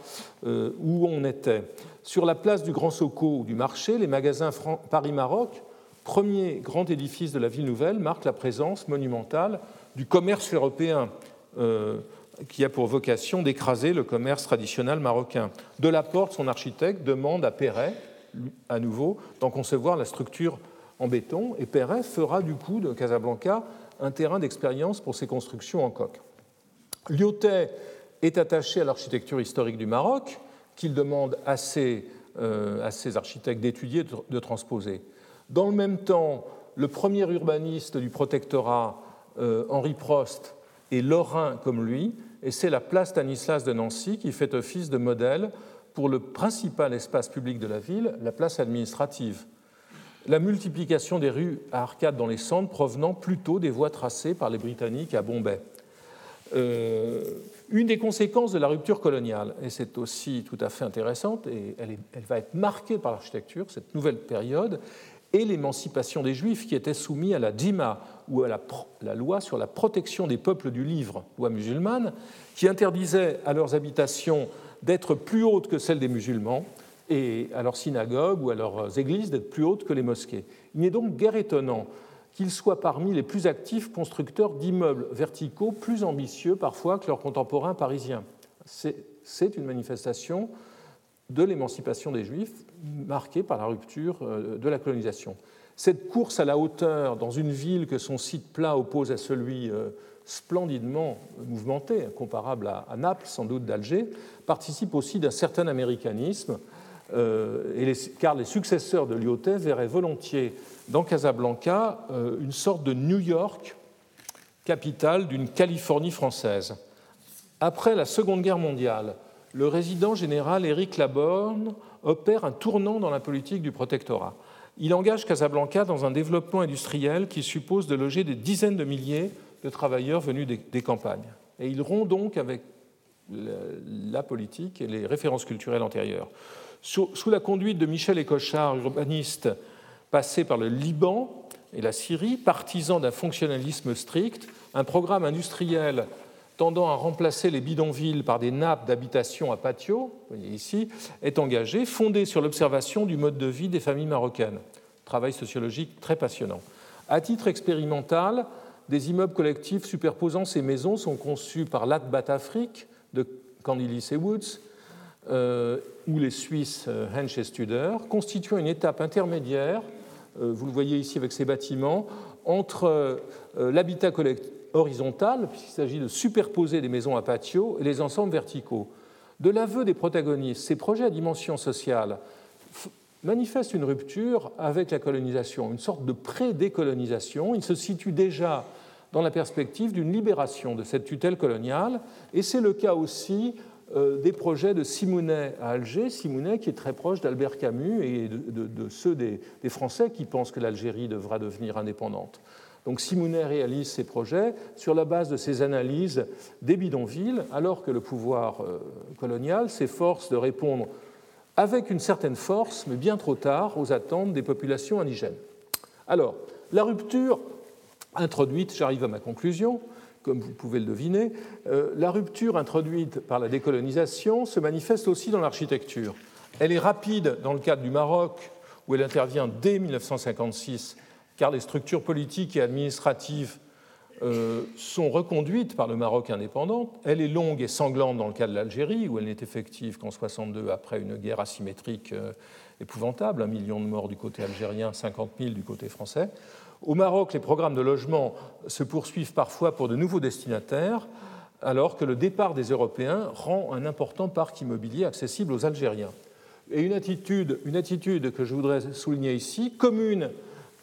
euh, où on était. Sur la place du Grand Soco ou du marché, les magasins Paris-Maroc, premier grand édifice de la ville nouvelle, marquent la présence monumentale du commerce européen. Euh, qui a pour vocation d'écraser le commerce traditionnel marocain. De la Porte, son architecte, demande à Perret, à nouveau, d'en concevoir la structure en béton, et Perret fera du coup de Casablanca un terrain d'expérience pour ses constructions en coque. Lyotet est attaché à l'architecture historique du Maroc, qu'il demande à ses, euh, architectes d'étudier, de, transposer. Dans le même temps, le premier urbaniste du protectorat, euh, Henri Prost, est lorrain comme lui, et c'est la place Stanislas de Nancy qui fait office de modèle pour le principal espace public de la ville, la place administrative. La multiplication des rues à arcades dans les centres provenant plutôt des voies tracées par les Britanniques à Bombay. Euh, une des conséquences de la rupture coloniale, et c'est aussi tout à fait intéressante, et elle, va être marquée par l'architecture, cette nouvelle période, et l'émancipation des Juifs qui étaient soumis à la dima, ou à la, loi sur la protection des peuples du livre, loi musulmane, qui interdisait à leurs habitations d'être plus hautes que celles des musulmans et à leurs synagogues ou à leurs églises d'être plus hautes que les mosquées. Il n'est donc guère étonnant qu'ils soient parmi les plus actifs constructeurs d'immeubles verticaux plus ambitieux parfois que leurs contemporains parisiens. C'est une manifestation de l'émancipation des Juifs marquée par la rupture euh, de la colonisation. Cette course à la hauteur dans une ville que son site plat oppose à celui euh, splendidement mouvementé, comparable à Naples, sans doute d'Alger, participe aussi d'un certain américanisme, euh, car les successeurs de Lyotet verraient volontiers dans Casablanca une sorte de New York, capitale d'une Californie française. Après la Seconde Guerre mondiale, le résident général Éric Laborne opère un tournant dans la politique du protectorat. Il engage Casablanca dans un développement industriel qui suppose de loger des dizaines de milliers de travailleurs venus des, campagnes. Et il rompt donc avec la politique et les références culturelles antérieures. Sous, la conduite de Michel Écochard, urbaniste passé par le Liban et la Syrie, partisan d'un fonctionnalisme strict, un programme industriel tendant à remplacer les bidonvilles par des nappes d'habitation à patio, vous voyez ici, est engagé, fondé sur l'observation du mode de vie des familles marocaines. Travail sociologique très passionnant. À titre expérimental, des immeubles collectifs superposant ces maisons sont conçus par l'Atbat Afrique de Candilis et Woods ou les Suisses euh, Hensch et Studer, constituant une étape intermédiaire, euh, vous le voyez ici avec ces bâtiments, entre l'habitat collectif horizontale, puisqu'il s'agit de superposer des maisons à patio, et les ensembles verticaux. De l'aveu des protagonistes, ces projets à dimension sociale manifestent une rupture avec la colonisation, une sorte de pré-décolonisation. Ils se situent déjà dans la perspective d'une libération de cette tutelle coloniale, et c'est le cas aussi euh, des projets de Simounet à Alger, Simounet qui est très proche d'Albert Camus et de, ceux des Français qui pensent que l'Algérie devra devenir indépendante. Donc Simounet réalise ses projets sur la base de ses analyses des bidonvilles, alors que le pouvoir euh, colonial s'efforce de répondre avec une certaine force, mais bien trop tard, aux attentes des populations indigènes. Alors, la rupture introduite, j'arrive à ma conclusion, comme vous pouvez le deviner, euh, la rupture introduite par la décolonisation se manifeste aussi dans l'architecture. Elle est rapide dans le cadre du Maroc, où elle intervient dès 1956 car les structures politiques et administratives euh, sont reconduites par le Maroc indépendant. Elle est longue et sanglante dans le cas de l'Algérie, où elle n'est effective qu'en 62 après une guerre asymétrique euh, épouvantable, un million de morts du côté algérien, 50 000 du côté français. Au Maroc, les programmes de logement se poursuivent parfois pour de nouveaux destinataires, alors que le départ des Européens rend un important parc immobilier accessible aux Algériens. Et une attitude, une attitude que je voudrais souligner ici, commune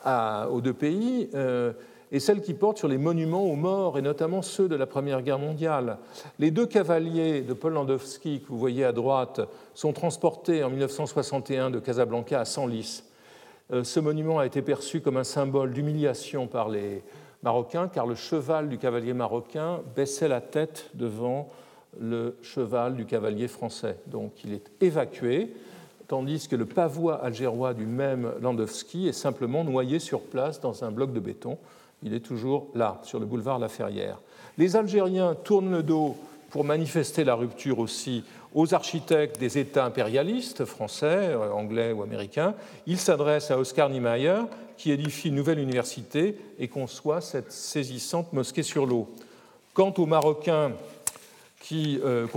aux deux pays euh, et celle qui porte sur les monuments aux morts, et notamment ceux de la Première Guerre mondiale. Les deux cavaliers de Paul Landowski que vous voyez à droite sont transportés en 1961 de Casablanca à Senlis. Euh, ce monument a été perçu comme un symbole d'humiliation par les Marocains, car le cheval du cavalier marocain baissait la tête devant le cheval du cavalier français. Donc il est évacué, tandis que le pavois algérois du même Landowski est simplement noyé sur place dans un bloc de béton. Il est toujours là, sur le boulevard La Ferrière. Les Algériens tournent le dos pour manifester la rupture aussi aux architectes des États impérialistes, français, euh, anglais ou américains. Ils s'adressent à Oscar Niemeyer, qui édifie une nouvelle université et conçoit cette saisissante mosquée sur l'eau. Quant aux Marocains qui euh,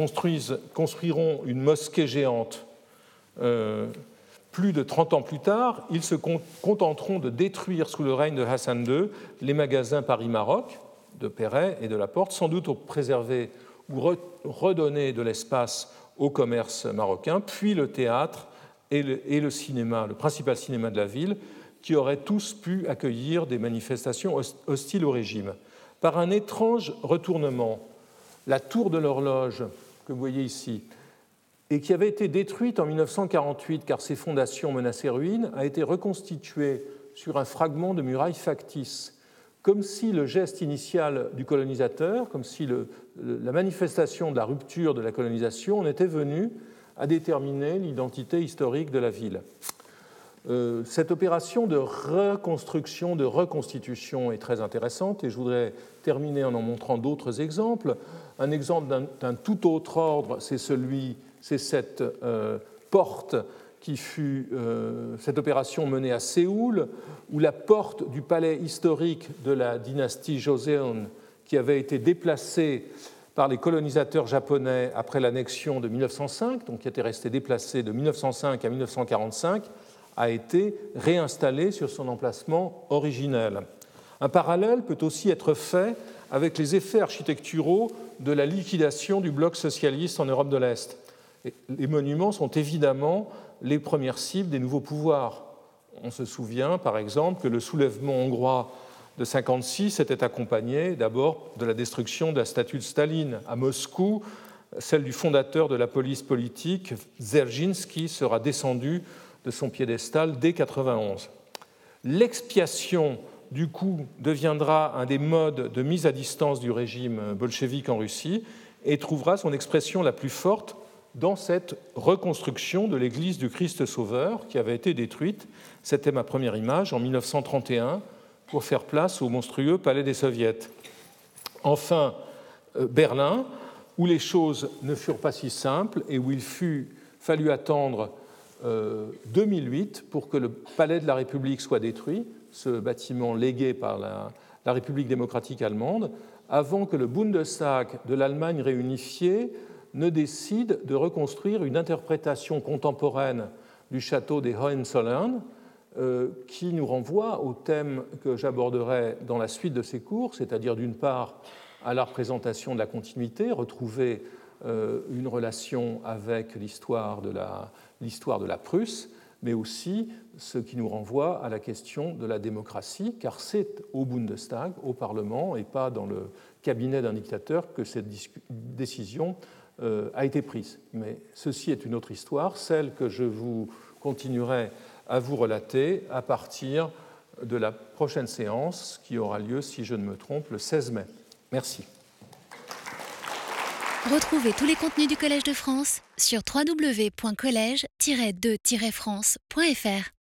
construiront une mosquée géante euh, plus de 30 ans plus tard, ils se contenteront de détruire sous le règne de Hassan II les magasins Paris-Maroc de Perret et de la Porte, sans doute pour préserver ou redonner de l'espace au commerce marocain, puis le théâtre et le, cinéma, le principal cinéma de la ville, qui auraient tous pu accueillir des manifestations hostiles au régime. Par un étrange retournement, la tour de l'horloge, que vous voyez ici, et qui avait été détruite en 1948 car ses fondations menaçaient ruine, a été reconstituée sur un fragment de muraille factice, comme si le geste initial du colonisateur, comme si la manifestation de la rupture de la colonisation en était venue à déterminer l'identité historique de la ville. Euh, cette opération de reconstruction, de reconstitution est très intéressante et je voudrais terminer en en montrant d'autres exemples. Un exemple d'un tout autre ordre, c'est celui, c'est cette euh, porte qui fut euh, cette opération menée à Séoul, où la porte du palais historique de la dynastie Joseon, qui avait été déplacée par les colonisateurs japonais après l'annexion de 1905, donc qui était restée déplacée de 1905 à 1945, a été réinstallée sur son emplacement originel. Un parallèle peut aussi être fait avec les effets architecturaux de la liquidation du bloc socialiste en Europe de l'Est. Les monuments sont évidemment les premières cibles des nouveaux pouvoirs. On se souvient par exemple que le soulèvement hongrois de 1956 était accompagné d'abord de la destruction de la statue de Staline. À Moscou, celle du fondateur de la police politique, Zerginski, sera descendue de son piédestal dès 1991. L'expiation du coup, deviendra un des modes de mise à distance du régime bolchevique en Russie et trouvera son expression la plus forte dans cette reconstruction de l'église du Christ Sauveur qui avait été détruite, c'était ma première image, en 1931, pour faire place au monstrueux palais des soviets. Enfin, euh, Berlin, où les choses ne furent pas si simples et où il fut fallu attendre 2008 euh, pour que le palais de la République soit détruit, ce bâtiment légué par la, République démocratique allemande, avant que le Bundestag de l'Allemagne réunifiée ne décide de reconstruire une interprétation contemporaine du château des Hohenzollern, euh, qui nous renvoie au thème que j'aborderai dans la suite de ces cours, c'est-à-dire d'une part à la représentation de la continuité, retrouver euh, une relation avec l'histoire de la Prusse, mais aussi ce qui nous renvoie à la question de la démocratie, car c'est au Bundestag, au Parlement, et pas dans le cabinet d'un dictateur que cette décision a été prise. Mais ceci est une autre histoire, celle que je vous continuerai à vous relater à partir de la prochaine séance qui aura lieu, si je ne me trompe, le 16 mai. Merci. Retrouvez tous les contenus du Collège de France sur www.colège-2-france.fr.